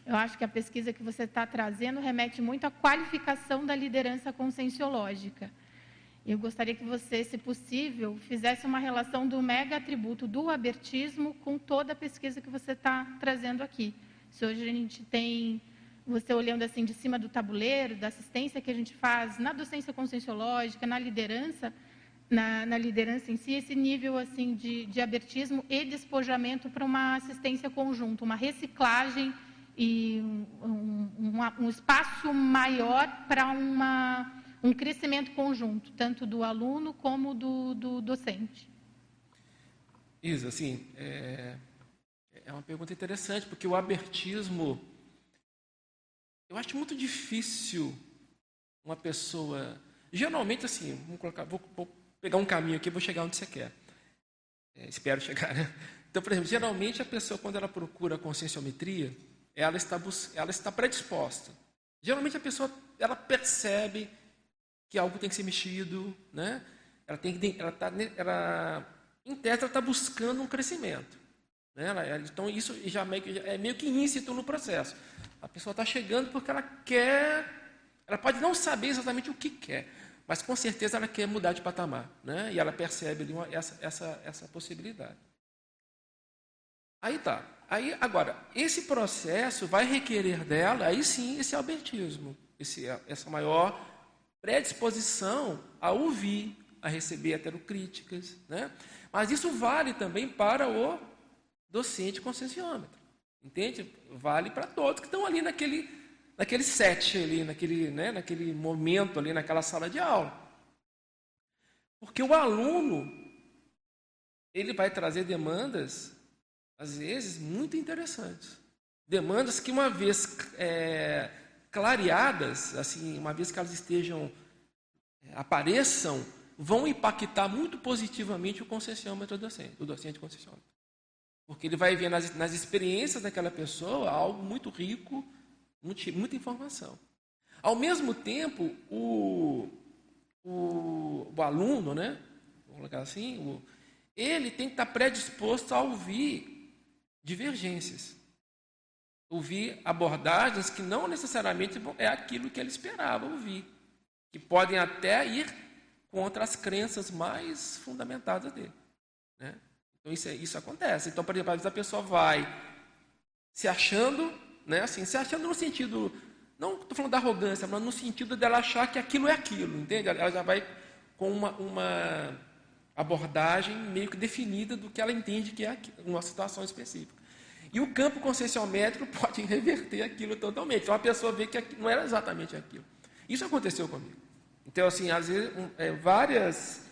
Eu acho que a pesquisa que você está trazendo remete muito à qualificação da liderança conscienciológica. Eu gostaria que você, se possível, fizesse uma relação do mega atributo do abertismo com toda a pesquisa que você está trazendo aqui. Se hoje a gente tem, você olhando assim de cima do tabuleiro, da assistência que a gente faz na docência conscienciológica, na liderança, na, na liderança em si, esse nível assim de, de abertismo e despojamento para uma assistência conjunta, uma reciclagem e um, um, um espaço maior para um crescimento conjunto, tanto do aluno como do, do docente. Isa, assim, é, é uma pergunta interessante, porque o abertismo, eu acho muito difícil uma pessoa, geralmente assim, vamos colocar, vou, vou pegar um caminho aqui, vou chegar onde você quer. É, espero chegar, né? Então, por exemplo, geralmente a pessoa, quando ela procura a conscienciometria, ela está, ela está predisposta. Geralmente a pessoa ela percebe que algo tem que ser mexido, né? Ela tem ela tá, ela, em tese ela está buscando um crescimento, né? Ela, então isso já meio que, é meio que íncito no processo. A pessoa está chegando porque ela quer, ela pode não saber exatamente o que quer, mas com certeza ela quer mudar de patamar, né? E ela percebe ali uma, essa, essa, essa possibilidade. Aí tá. Aí, agora, esse processo vai requerer dela, aí sim, esse albertismo, esse, essa maior predisposição a ouvir, a receber heterocríticas. Né? Mas isso vale também para o docente conscienciômetro. Entende? Vale para todos que estão ali naquele, naquele set, ali, naquele, né, naquele momento, ali naquela sala de aula. Porque o aluno, ele vai trazer demandas às vezes, muito interessantes. Demandas que, uma vez é, clareadas, assim, uma vez que elas estejam, é, apareçam, vão impactar muito positivamente o conscienciômetro do docente, do docente conscienciômetro. Porque ele vai ver nas, nas experiências daquela pessoa algo muito rico, muito, muita informação. Ao mesmo tempo, o, o, o aluno, né, vamos colocar assim, o, ele tem que estar predisposto a ouvir divergências. Ouvir abordagens que não necessariamente é aquilo que ele esperava ouvir, que podem até ir contra as crenças mais fundamentadas dele. Né? Então isso, é, isso acontece. Então, por exemplo, às vezes a pessoa vai se achando, né, assim, se achando no sentido, não estou falando da arrogância, mas no sentido dela achar que aquilo é aquilo, entende? Ela já vai com uma, uma abordagem meio que definida do que ela entende que é uma situação específica. E o campo conscienciométrico pode reverter aquilo totalmente. Então a pessoa vê que não era exatamente aquilo. Isso aconteceu comigo. Então, assim, às vezes, é, várias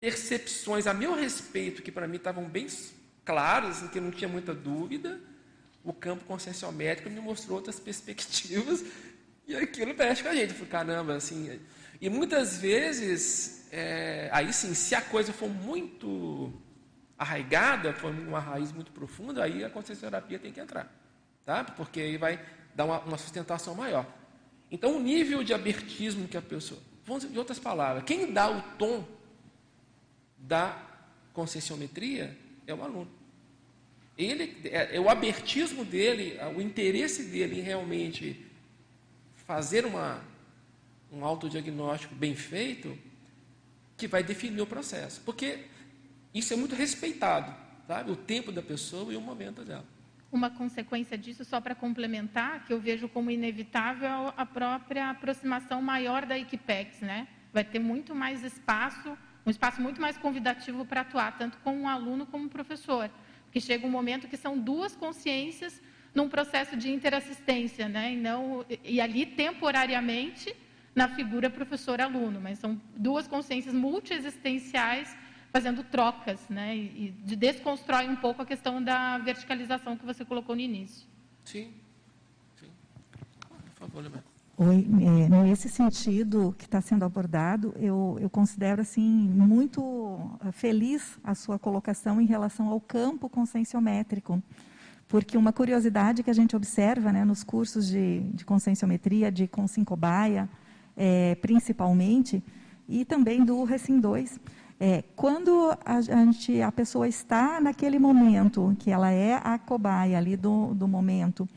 percepções a meu respeito, que para mim estavam bem claras, em que não tinha muita dúvida, o campo conscienciométrico me mostrou outras perspectivas e aquilo mexe com a gente. Eu falei, caramba, assim. E muitas vezes, é, aí sim, se a coisa for muito arraigada, for uma raiz muito profunda, aí a consciencioterapia tem que entrar, tá? Porque aí vai dar uma, uma sustentação maior. Então, o nível de abertismo que a pessoa. Vamos, em outras palavras, quem dá o tom da conscienciometria é o aluno. Ele, é, é o abertismo dele, o interesse dele em realmente fazer uma, um autodiagnóstico bem feito, que vai definir o processo. Porque isso é muito respeitado, sabe? o tempo da pessoa e o momento dela. Uma consequência disso, só para complementar, que eu vejo como inevitável a própria aproximação maior da Equipex, né? Vai ter muito mais espaço, um espaço muito mais convidativo para atuar, tanto com um aluno como um professor. Porque chega um momento que são duas consciências num processo de interassistência, né? E, não, e ali, temporariamente, na figura professor-aluno, mas são duas consciências multiexistenciais fazendo trocas, né? E, de desconstrói um pouco a questão da verticalização que você colocou no início. Sim. Sim. Por favor, Lemer. Oi, é, nesse sentido que está sendo abordado, eu, eu considero assim muito eh, feliz a sua colocação em relação ao campo conscienciométrico, porque uma curiosidade que a gente observa né, nos cursos de, de conscienciometria, de Consincobaia, é, principalmente, e também do Recim 2, é, quando a, gente, a pessoa está naquele momento, que ela é a cobaia ali do, do momento,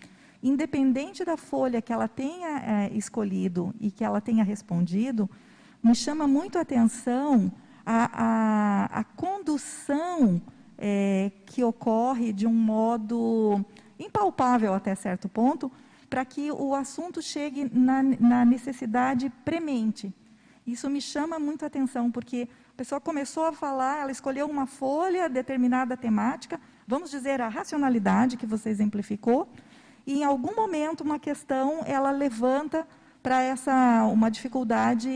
independente da folha que ela tenha é, escolhido e que ela tenha respondido, me chama muito a atenção a, a, a condução é, que ocorre de um modo impalpável até certo ponto, para que o assunto chegue na, na necessidade premente. Isso me chama muito a atenção, porque a pessoa começou a falar, ela escolheu uma folha, determinada temática, vamos dizer a racionalidade que você exemplificou, e em algum momento uma questão ela levanta para essa uma dificuldade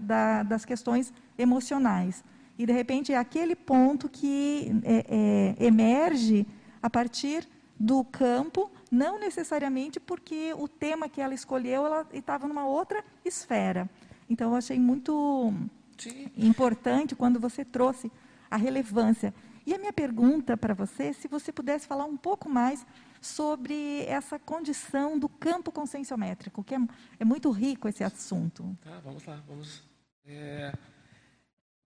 da, das questões emocionais. E de repente é aquele ponto que é, é, emerge a partir do campo, não necessariamente porque o tema que ela escolheu ela estava numa outra esfera. Então eu achei muito Sim. importante quando você trouxe a relevância. E a minha pergunta para você, se você pudesse falar um pouco mais sobre essa condição do campo conscienciométrico, que é, é muito rico esse assunto. Tá, vamos lá, vamos. É,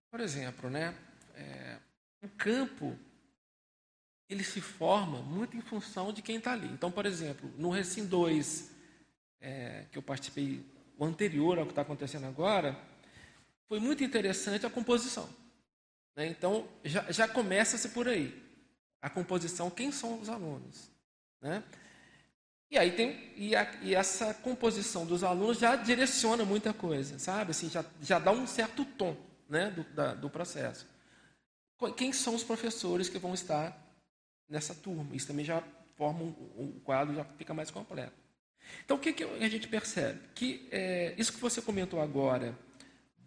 por exemplo, né, é, o campo ele se forma muito em função de quem está ali. Então, por exemplo, no Recim 2, é, que eu participei, o anterior ao que está acontecendo agora, foi muito interessante a composição. Né? Então, já, já começa-se por aí. A composição, quem são os alunos? Né? E aí tem e, a, e, essa composição dos alunos já direciona muita coisa, sabe? Assim, já, já dá um certo tom né, do, da, do processo. Quem são os professores que vão estar nessa turma? Isso também já forma um, o quadro já fica mais completo. Então, o que, que a gente percebe? Que é, isso que você comentou agora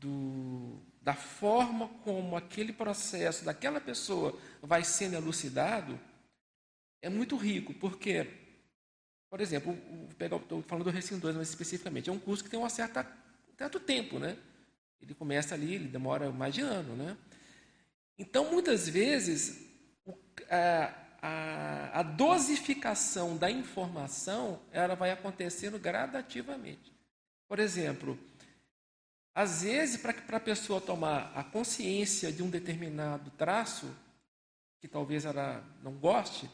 do, da forma como aquele processo daquela pessoa vai sendo elucidado é muito rico, porque, por exemplo, estou falando do Recim 2 mais especificamente, é um curso que tem um certo tempo, né? Ele começa ali, ele demora mais de ano, né? Então, muitas vezes, a, a, a, dosificação da informação ela vai acontecendo gradativamente. Por exemplo, às vezes, para a pessoa tomar a consciência de um determinado traço, que talvez ela não goste,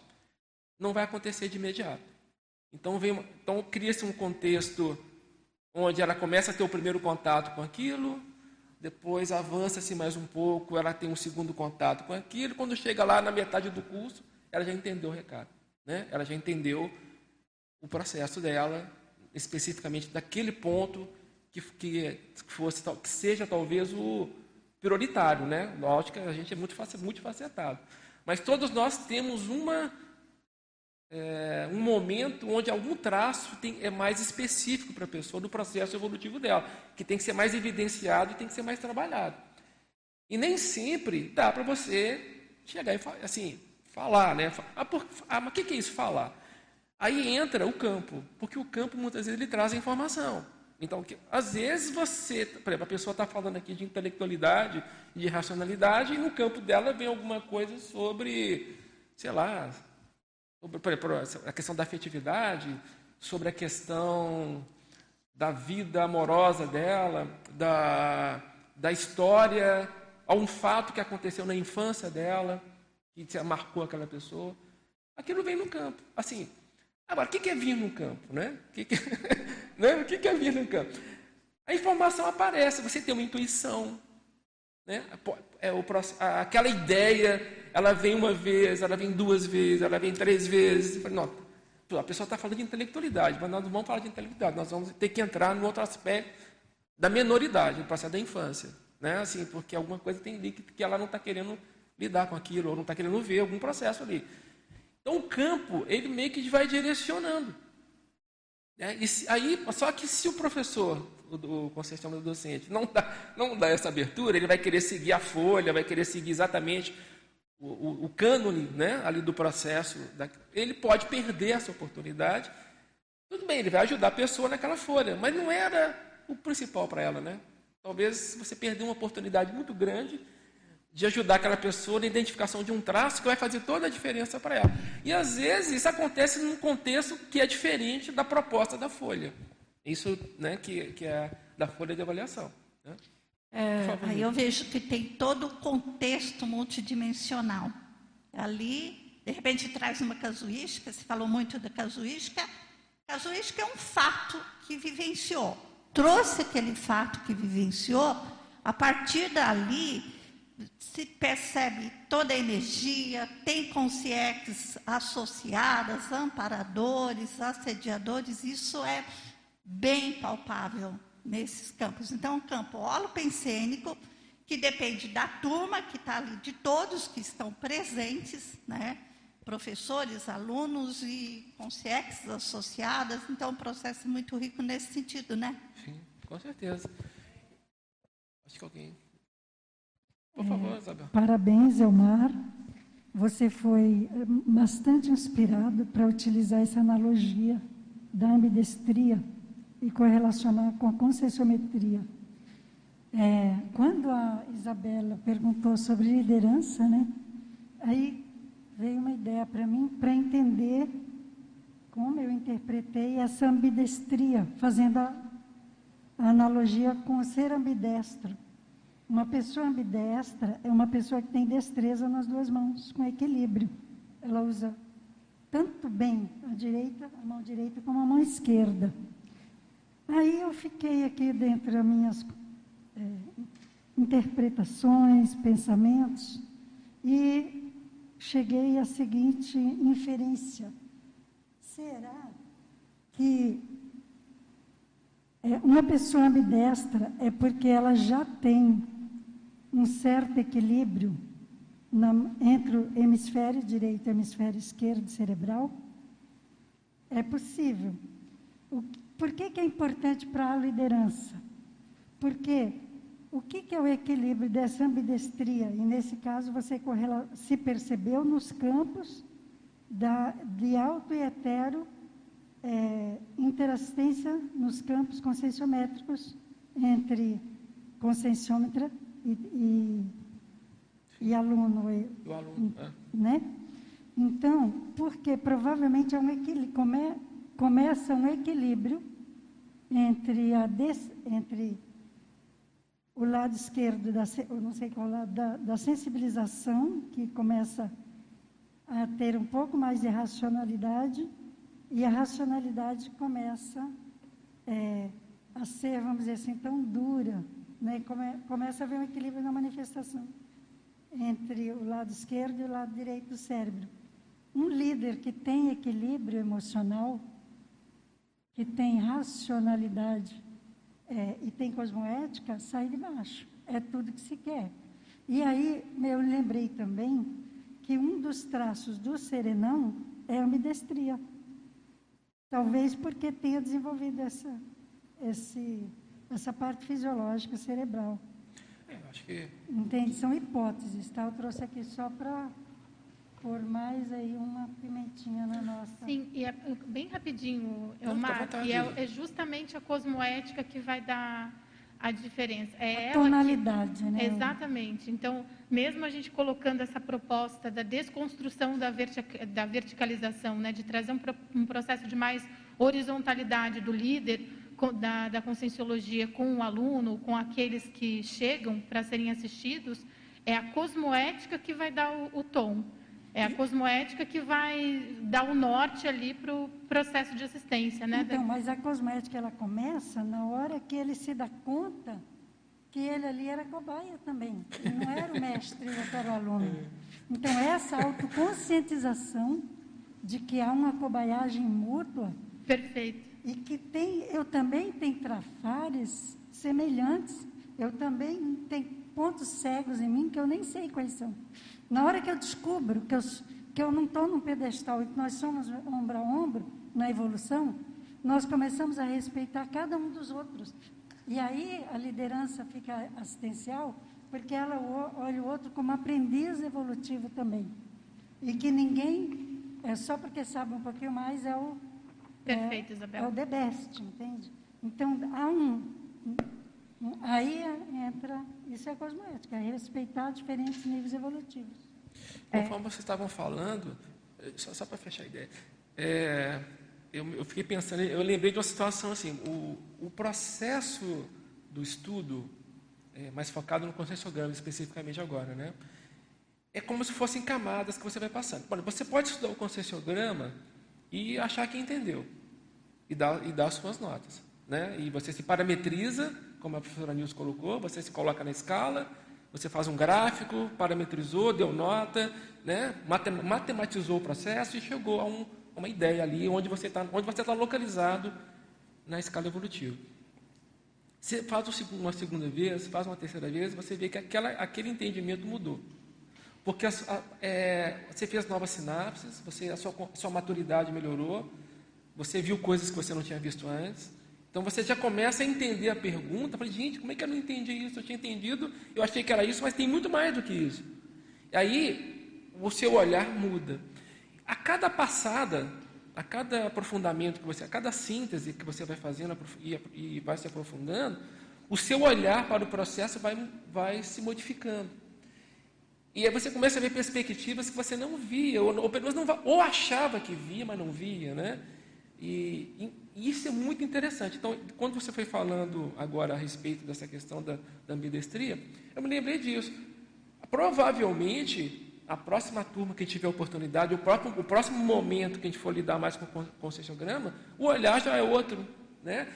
não vai acontecer de imediato. Então, então cria-se um contexto onde ela começa a ter o primeiro contato com aquilo, depois avança-se mais um pouco, ela tem um segundo contato com aquilo, quando chega lá na metade do curso, ela já entendeu o recado, né? Ela já entendeu o processo dela, especificamente daquele ponto que, que, fosse, que seja talvez o prioritário, né? Lógico que a gente é muito, muito facetado. Mas todos nós temos uma, é, um momento onde algum traço tem, é mais específico para a pessoa do processo evolutivo dela, que tem que ser mais evidenciado e tem que ser mais trabalhado. E nem sempre dá para você chegar e assim, falar, né? Ah, por, ah mas o que, que é isso, falar? Aí entra o campo, porque o campo muitas vezes ele traz a informação. Então, às vezes você, por exemplo, a pessoa está falando aqui de intelectualidade, de racionalidade, e no campo dela vem alguma coisa sobre, sei lá, sobre por exemplo, a questão da afetividade, sobre a questão da vida amorosa dela, da, da história, a um fato que aconteceu na infância dela, que marcou aquela pessoa. Aquilo vem no campo. Assim, agora, o que é vir no campo? Né? O que, que, né? o que é vir no campo? A informação aparece, você tem uma intuição. Né? É o, aquela ideia ela vem uma vez, ela vem duas vezes, ela vem três vezes. Não, a pessoa está falando de intelectualidade, mas nós não vamos falar de intelectualidade, nós vamos ter que entrar no outro aspecto da menoridade, no processo da infância. Né? Assim, porque alguma coisa tem ali que, que ela não está querendo lidar com aquilo, ou não está querendo ver algum processo ali. Então o campo, ele meio que vai direcionando. Né? E se, aí, só que se o professor, o, o do docente, não dá, não dá essa abertura, ele vai querer seguir a folha, vai querer seguir exatamente o, o, o cânone né, ali do processo, da, ele pode perder essa oportunidade. Tudo bem, ele vai ajudar a pessoa naquela folha, mas não era o principal para ela. Né? Talvez você perdeu uma oportunidade muito grande de ajudar aquela pessoa na identificação de um traço que vai fazer toda a diferença para ela. E às vezes isso acontece num contexto que é diferente da proposta da folha. Isso né, que, que é da folha de avaliação. Né? É, aí eu vejo que tem todo o contexto multidimensional. Ali, de repente, traz uma casuística, se falou muito da casuística. Casuística é um fato que vivenciou. Trouxe aquele fato que vivenciou, a partir dali se percebe toda a energia, tem consciências associadas, amparadores, assediadores, isso é bem palpável nesses campos. Então, um campo holopensênico, que depende da turma que está ali, de todos que estão presentes, né? professores, alunos e consciências associadas. Então, um processo muito rico nesse sentido, né? Sim, com certeza. Acho que alguém. Por favor, é, Isabel. Parabéns, Elmar. Você foi eh, bastante inspirado para utilizar essa analogia da ambidestria e correlacionar com a conscienciometria. É, quando a Isabela perguntou sobre liderança, né, aí veio uma ideia para mim para entender como eu interpretei essa ambidestria, fazendo a, a analogia com o ser ambidestro. Uma pessoa ambidestra é uma pessoa que tem destreza nas duas mãos, com equilíbrio. Ela usa tanto bem a direita, a mão direita, como a mão esquerda. Aí eu fiquei aqui dentro das minhas é, interpretações, pensamentos, e cheguei à seguinte inferência: será que é, uma pessoa ambidestra é porque ela já tem um certo equilíbrio na, entre o hemisfério direito e o hemisfério esquerdo cerebral? É possível. O, por que, que é importante para a liderança? Porque o que, que é o equilíbrio dessa ambidestria? E nesse caso você se percebeu nos campos da, de alto e hetero é, interassistência nos campos conscienciométricos entre conscienciômetra e, e, e aluno. E, o aluno, é. né? Então, porque provavelmente é um equilíbrio, come, começa um equilíbrio entre, a des, entre o lado esquerdo, da, eu não sei qual lado, da, da sensibilização, que começa a ter um pouco mais de racionalidade, e a racionalidade começa é, a ser, vamos dizer assim, tão dura né, come, começa a haver um equilíbrio na manifestação entre o lado esquerdo e o lado direito do cérebro. Um líder que tem equilíbrio emocional, que tem racionalidade é, e tem cosmoética, sai de baixo. É tudo que se quer. E aí, eu lembrei também que um dos traços do serenão é a ambidestria. Talvez porque tenha desenvolvido essa, esse, essa parte fisiológica cerebral. É, acho que... Entende? São hipóteses, tá? Eu trouxe aqui só para pôr mais aí uma pimentinha na nossa... Sim, e é, bem rapidinho, Elmar, e é, é justamente a cosmoética que vai dar a diferença. É a tonalidade, que, né? Exatamente. Então, mesmo a gente colocando essa proposta da desconstrução da, da verticalização, né, de trazer um, um, processo de mais horizontalidade do líder, da, da conscienciologia com o aluno, com aqueles que chegam para serem assistidos, é a cosmoética que vai dar o, o tom. É a cosmoética que vai dar o norte ali para o processo de assistência, né? Então, mas a cosmoética ela começa na hora que ele se dá conta que ele ali era cobaia também. Não era o mestre, era o aluno. Então, essa autoconscientização de que há uma cobaiagem mútua. Perfeito. E que tem, eu também tenho trafares semelhantes. Eu também tenho pontos cegos em mim que eu nem sei quais são. Na hora que eu descubro que eu, que eu não estou num pedestal e que nós somos ombro a ombro na evolução, nós começamos a respeitar cada um dos outros. E aí a liderança fica assistencial, porque ela olha o outro como aprendiz evolutivo também. E que ninguém, é só porque sabe um pouquinho mais, é o. Perfeito, é, Isabel. É o the best, entende? Então, há um. Aí entra isso é cosmoética, é respeitar diferentes níveis evolutivos. Conforme é. vocês estavam falando, eh, só, só para fechar a ideia, é, eu, eu, fiquei pensando, eu lembrei de uma situação assim, o, o processo do estudo, é, mais focado no conscienciograma especificamente agora, né? É como se fossem camadas que você vai passando. Bom, você pode estudar o conscienciograma e achar que entendeu, e dar, e suas notas. Né? E você se parametriza como a professora Nilce colocou, você se coloca na escala, você faz um gráfico, parametrizou, deu nota, né? matematizou o processo e chegou a um, uma ideia ali onde você está onde você está localizado na escala evolutiva. Você faz uma segunda vez, faz uma terceira vez, você vê que aquela, aquele entendimento mudou. Porque a, é, você fez novas sinapses, você, a, sua, a sua maturidade melhorou, você viu coisas que você não tinha visto antes, então você já começa a entender a pergunta. Falei, gente, como é que eu não entendi isso? Eu tinha entendido, eu achei que era isso, mas tem muito mais do que isso. E aí o seu olhar muda. A cada passada, a cada aprofundamento que você, a cada síntese que você vai fazendo e vai se aprofundando, o seu olhar para o processo vai, vai se modificando. E aí você começa a ver perspectivas que você não via, ou, ou pelo menos não, ou achava que via, mas não via, né? E, e, isso é muito interessante. Então, quando você foi falando agora a respeito dessa questão da, da ambidestria, eu me lembrei disso. Provavelmente, a próxima turma que tiver oportunidade, o, próprio, o próximo momento que a gente for lidar mais com o concessionograma, o olhar já é outro, né?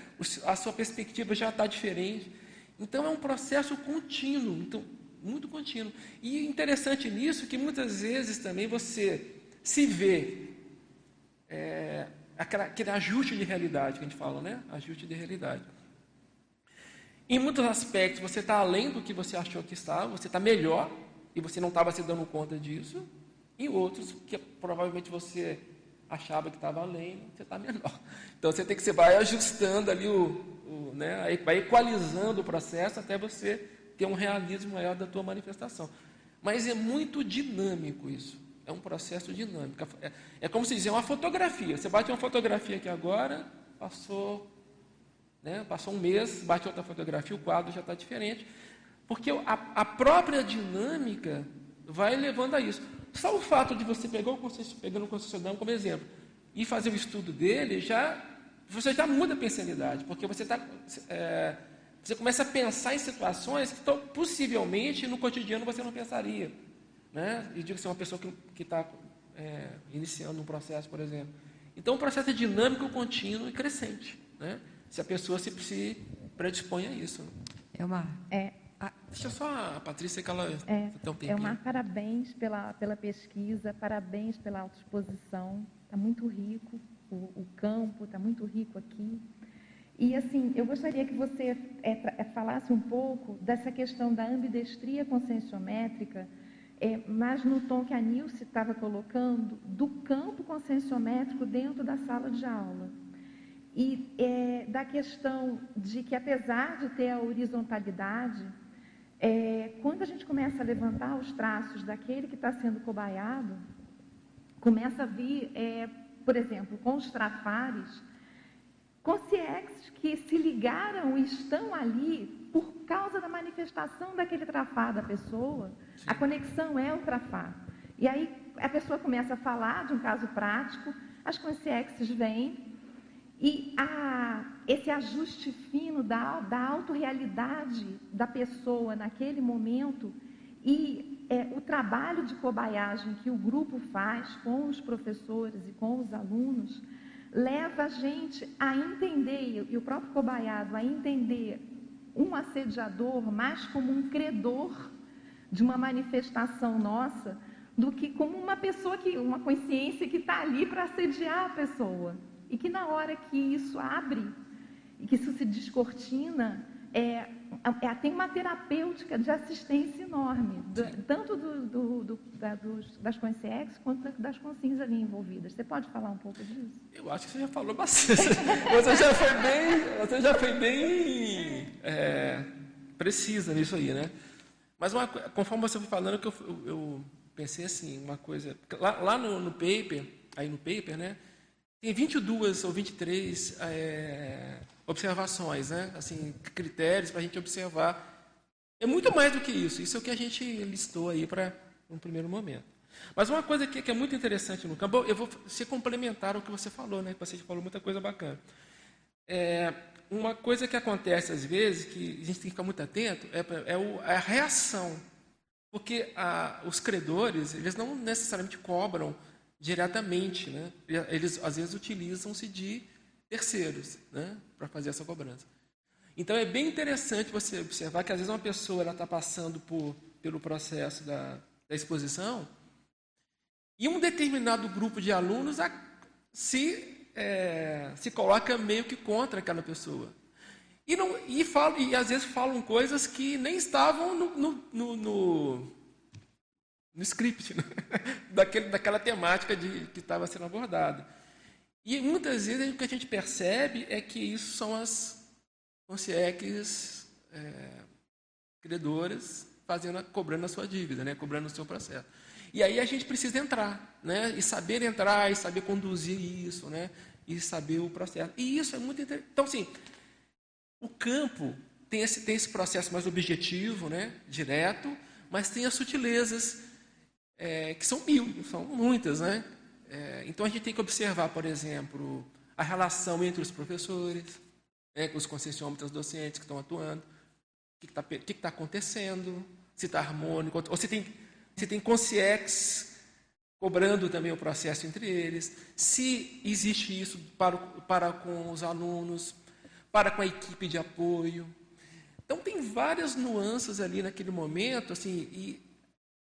a sua perspectiva já está diferente. Então, é um processo contínuo, então, muito contínuo. E interessante nisso que muitas vezes também você se vê é, aquele ajuste de realidade que a gente fala, né? Ajuste de realidade. Em muitos aspectos, você está além do que você achou que estava, você está melhor e você não estava se dando conta disso. Em outros, que provavelmente você achava que estava além, você está menor. Então, você tem que você vai ajustando ali o, o né? vai equalizando o processo até você ter um realismo maior da tua manifestação. Mas é muito dinâmico isso. É um processo dinâmico. É, é como se dizer uma fotografia. Você bate uma fotografia aqui agora, passou, né, passou um mês, bate outra fotografia, o quadro já está diferente. Porque a, a, própria dinâmica vai levando a isso. Só o fato de você pegar o pegando o concessionário como exemplo e fazer o estudo dele, já você já muda a pensalidade, porque você está é, você começa a pensar em situações que possivelmente no cotidiano você não pensaria. Né? E digo que você é uma pessoa que está é, iniciando um processo, por exemplo. Então, o processo é dinâmico, contínuo e crescente, né? se a pessoa se, se predispõe a isso. Elmar. É, ah, deixa só a Patrícia que ela é, tá um Elmar, parabéns pela, pela pesquisa, parabéns pela autoexposição. Está muito rico, o, o campo está muito rico aqui. E, assim, eu gostaria que você é, é, falasse um pouco dessa questão da ambidestria conscienciométrica, é, mas no tom que a Nilce estava colocando, do campo conscienciométrico dentro da sala de aula. E é, da questão de que, apesar de ter a horizontalidade, é, quando a gente começa a levantar os traços daquele que está sendo cobaiado, começa a vir, é, por exemplo, com os trafares, consciências que se ligaram e estão ali por causa da manifestação daquele trafar da pessoa. Sim. A conexão é o trafar. E aí a pessoa começa a falar de um caso prático, as consciências vêm e a, esse ajuste fino da, da autorrealidade da pessoa naquele momento e é, o trabalho de cobaiagem que o grupo faz com os professores e com os alunos leva a gente a entender, e o próprio cobaiado a entender um assediador mais como um credor de uma manifestação nossa do que como uma pessoa que, uma consciência que está ali para assediar a pessoa. E que na hora que isso abre e que isso se descortina, é, tem uma terapêutica de assistência enorme, do, tanto do, do, do, da, dos, das consciências quanto das consciências ali envolvidas. Você pode falar um pouco disso? Eu acho que você já falou bastante. você já foi bem, você já foi bem é, precisa nisso aí, né? Mas uma, conforme você foi falando, que eu, eu, eu pensei assim, uma coisa. Lá, lá no, no, paper, aí no paper, né? Tem 22 ou 23 é, observações, né? assim, critérios para a gente observar. É muito mais do que isso. Isso é o que a gente listou aí para um primeiro momento. Mas uma coisa que, que, é muito interessante no campo, eu vou se complementar ao que você falou, né? Você falou muita coisa bacana. É, uma coisa que acontece às vezes, que a gente tem que ficar muito atento, é, é, o, a reação. Porque a, os credores, eles não necessariamente cobram diretamente, né? Eles às vezes utilizam-se de terceiros, né, para fazer essa cobrança. Então é bem interessante você observar que às vezes uma pessoa está passando por, pelo processo da, da exposição e um determinado grupo de alunos a, se é, se coloca meio que contra aquela pessoa. E, não, e, falam, e às vezes falam coisas que nem estavam no, no, no, no, no script, né? Daquele, daquela temática de, que estava sendo abordada. E muitas vezes o que a gente percebe é que isso são as conscieques é, credoras fazendo, cobrando a sua dívida, né? cobrando o seu processo. E aí a gente precisa entrar, né? E saber entrar, e saber conduzir isso, né? E saber o processo. E isso é muito interessante. Então, assim, o campo tem esse, tem esse processo mais objetivo, né? Direto, mas tem as sutilezas, é, que são mil, são muitas, né? É, então a gente tem que observar, por exemplo, a relação entre os professores, né, os conscienciômetros docentes que estão atuando, o que está tá acontecendo, se está harmônico, ou se tem, se tem consciex cobrando também o processo entre eles, se existe isso para, para com os alunos, para com a equipe de apoio. Então tem várias nuances ali naquele momento, assim, e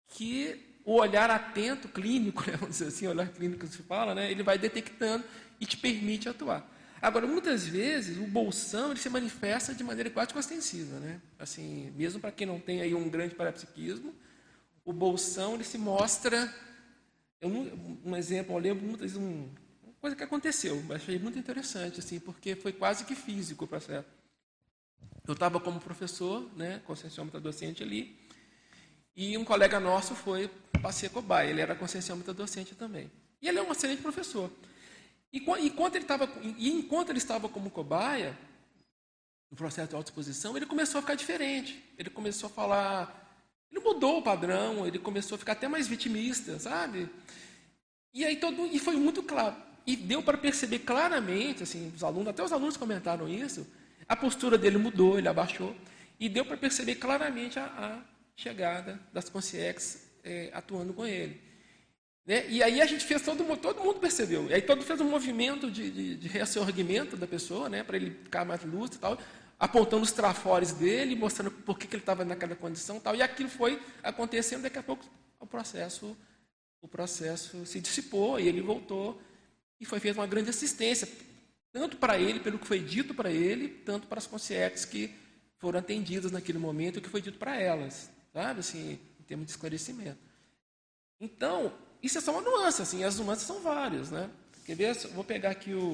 que o olhar atento, clínico, né, vamos dizer assim, olhar clínico se fala, né, ele vai detectando e te permite atuar. Agora, muitas vezes, o bolsão ele se manifesta de maneira quase ostensiva. Né? Assim, mesmo para quem não tem aí um grande parapsiquismo, o bolsão ele se mostra... Um, um exemplo, eu lembro muitas vezes um, uma coisa que aconteceu, mas achei muito interessante, assim, porque foi quase que físico o processo. Eu estava como professor, né, conscienciômetra docente ali, e um colega nosso foi para ser cobaia. Ele era conscienciômetra docente também. E ele é um excelente professor. E enquanto ele estava, e enquanto ele estava como cobaia, no processo de autoexposição, ele começou a ficar diferente. Ele começou a falar. Ele mudou o padrão, ele começou a ficar até mais vitimista, sabe? E aí todo e foi muito claro. E deu para perceber claramente, assim, os alunos, até os alunos comentaram isso, a postura dele mudou, ele abaixou. E deu para perceber claramente a, a chegada das consciex é, atuando com ele. Né? E aí a gente fez, todo, todo mundo percebeu. E aí todo fez um movimento de, de, de da pessoa, né? para ele ficar mais lúcido e tal. apontando os trafores dele, mostrando por que, que ele estava naquela condição tal. E aquilo foi acontecendo, daqui a pouco o processo, o processo se dissipou e ele voltou e foi feita uma grande assistência, tanto para ele, pelo que foi dito para ele, tanto para as consciências que foram atendidas naquele momento e o que foi dito para elas, sabe? Assim, em termos de esclarecimento. Então, isso é só uma nuance, assim, as nuances são várias, né? Quer ver? Vou pegar aqui o,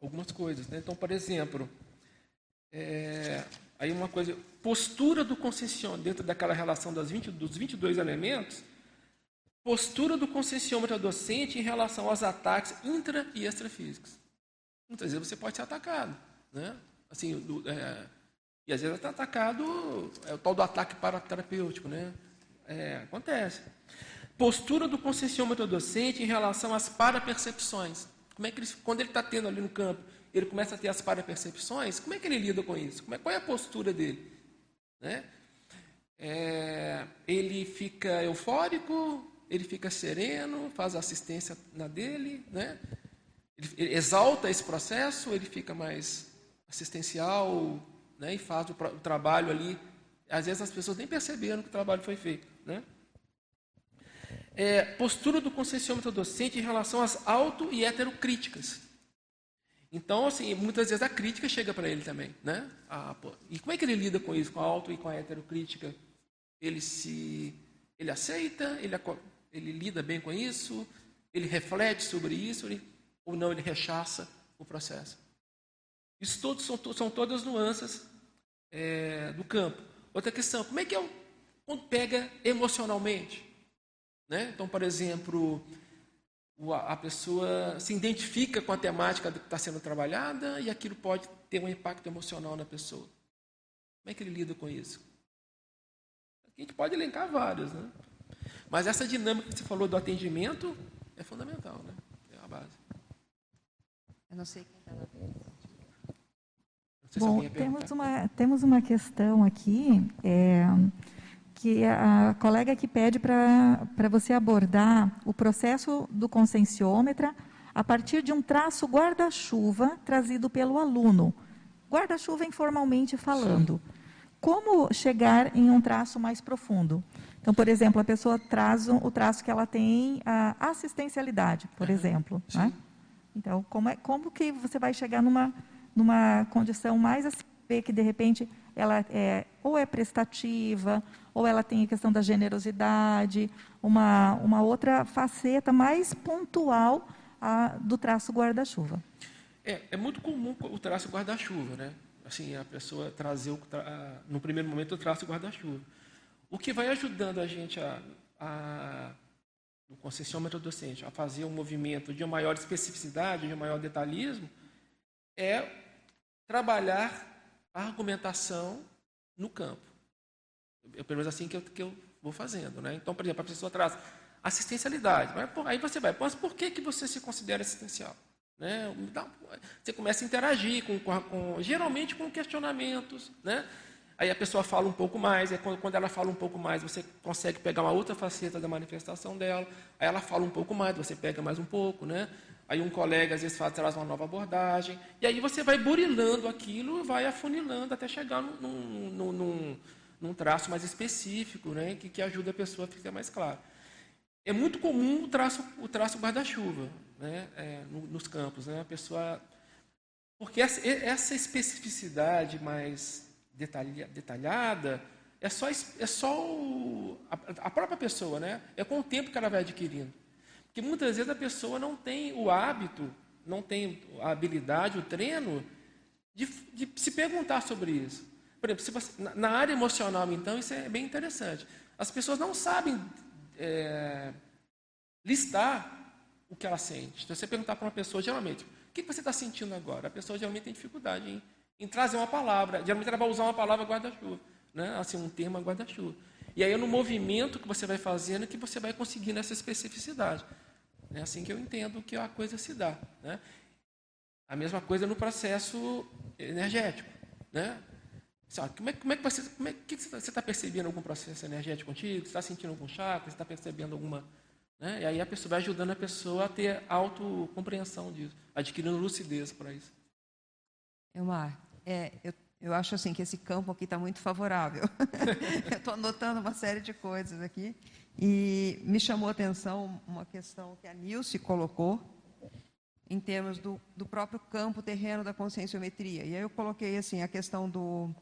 algumas coisas, né? Então, por exemplo, é, aí uma coisa, postura do concessionário, dentro daquela relação das 20, dos 22 elementos, postura do concessionômetro docente em relação aos ataques intra e extrafísicos. Muitas vezes você pode ser atacado, né? Assim, do, é, e às vezes está atacado, é o tal do ataque paraterapêutico, né? É, acontece. Postura do concessionômetro docente em relação às parapercepções. Como é que ele, quando ele está tendo ali no campo, ele começa a ter as parapercepções, como é que ele lida com isso? É, qual é a postura dele? Né? É, ele fica eufórico, ele fica sereno, faz assistência na dele, né? ele, ele exalta esse processo, ele fica mais assistencial né? e faz o, o, trabalho ali. Às vezes as pessoas nem perceberam que o trabalho foi feito. Né? É, postura do concessionômetro docente em relação às auto e heterocríticas. Então, assim, muitas vezes a crítica chega para ele também, né? Ah, e como é que ele lida com isso, com a auto e com a heterocrítica? Ele se, ele aceita, ele, ele lida bem com isso, ele reflete sobre isso, ele, ou não, ele rechaça o processo. Isso todos são, são todas nuances é, do campo. Outra questão, como é que é o, quando pega emocionalmente? Né? Então, por exemplo, a pessoa se identifica com a temática que está sendo trabalhada e aquilo pode ter um impacto emocional na pessoa. Como é que ele lida com isso? A gente pode elencar vários, né? Mas essa dinâmica que você falou do atendimento é fundamental, né? É a base. Eu não sei quem está na frente. Bom, temos uma, temos uma questão aqui. É, que a colega que pede para você abordar o processo do conscienciômetra a partir de um traço guarda-chuva trazido pelo aluno. Guarda-chuva informalmente falando. Como chegar em um traço mais profundo? Então, por exemplo, a pessoa traz o traço que ela tem a assistencialidade, por exemplo. Né? Então, como, é, como que você vai chegar numa, numa condição mais assim, que de repente ela é, ou é prestativa, ou ela tem a questão da generosidade, uma, uma outra faceta mais pontual a, do traço guarda-chuva. É, é muito comum o traço guarda-chuva, né? Assim, a pessoa trazer, o, no primeiro momento, o traço guarda-chuva. O que vai ajudando a gente a, a no concessionômetro docente, a fazer um movimento de maior especificidade, de maior detalhismo, é trabalhar a argumentação no campo. É pelo menos assim que eu, que eu vou fazendo. Né? Então, por exemplo, a pessoa traz assistencialidade. Mas, aí você vai, mas por que, que você se considera assistencial? Né? Você começa a interagir com, com, com, geralmente com questionamentos. Né? Aí a pessoa fala um pouco mais, aí quando, quando ela fala um pouco mais, você consegue pegar uma outra faceta da manifestação dela. Aí ela fala um pouco mais, você pega mais um pouco. Né? Aí um colega às vezes faz, traz uma nova abordagem. E aí você vai burilando aquilo vai afunilando até chegar num, num, num, num traço mais específico, né? que, que ajuda a pessoa a ficar mais claro. É muito comum o traço, o traço guarda-chuva né? É, nos campos. Né? A pessoa. Porque essa, essa especificidade mais detalha, detalhada é só, é só o, a, a própria pessoa, né? é com o tempo que ela vai adquirindo. Porque muitas vezes a pessoa não tem o hábito, não tem a habilidade, o treino de, de se perguntar sobre isso. Por exemplo, você, na área emocional, então, isso é bem interessante. As pessoas não sabem é, listar o que ela sente. Então, você perguntar para uma pessoa, geralmente, o que você está sentindo agora? A pessoa geralmente tem dificuldade em, em trazer uma palavra. Geralmente ela vai usar uma palavra guarda-chuva, né? assim, um termo guarda-chuva. E aí é no movimento que você vai fazendo que você vai conseguindo essa especificidade. É assim que eu entendo que a coisa se dá. Né? A mesma coisa no processo energético. Né? Como, é, como é que você é, que você está percebendo algum processo energético contigo? Você está sentindo algum chakra? Você está percebendo alguma. Né? E aí a pessoa vai ajudando a pessoa a ter autocompreensão disso, adquirindo lucidez para isso. Elmar, É, eu, eu acho assim que esse campo aqui está muito favorável. eu estou anotando uma série de coisas aqui. E me chamou a atenção uma questão que a Nilce colocou, em termos do, do próprio campo terreno da conscienciometria. E aí eu coloquei assim a questão do,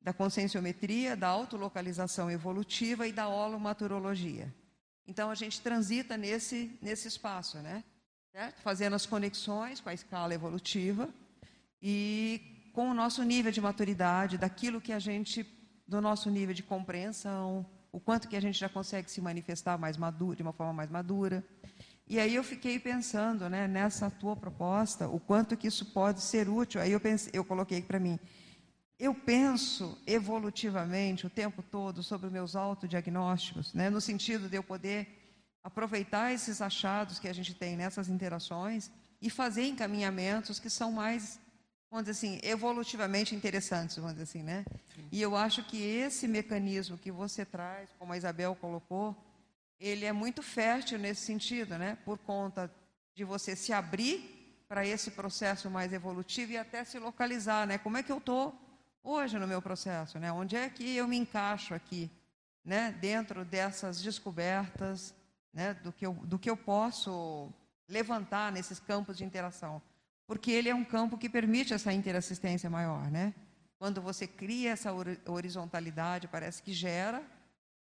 da conscienciometria, da autolocalização evolutiva e da holomaturologia. Então a gente transita nesse, nesse espaço, né? Certo? Fazendo as conexões com a escala evolutiva e com o nosso nível de maturidade, daquilo que a gente, do nosso nível de compreensão, o quanto que a gente já consegue se manifestar mais maduro, de uma forma mais madura. E aí eu fiquei pensando, né, nessa tua proposta, o quanto que isso pode ser útil. Aí eu pensei, eu coloquei para mim, eu penso evolutivamente o tempo todo sobre os meus autodiagnósticos, né, no sentido de eu poder aproveitar esses achados que a gente tem nessas interações e fazer encaminhamentos que são mais vamos dizer assim, evolutivamente interessantes, vamos dizer assim, né? Sim. E eu acho que esse mecanismo que você traz, como a Isabel colocou, ele é muito fértil nesse sentido, né? Por conta de você se abrir para esse processo mais evolutivo e até se localizar, né? Como é que eu estou hoje no meu processo, né? Onde é que eu me encaixo aqui, né? Dentro dessas descobertas, né? Do que eu, do que eu posso levantar nesses campos de interação porque ele é um campo que permite essa interassistência maior, né? Quando você cria essa horizontalidade, parece que gera,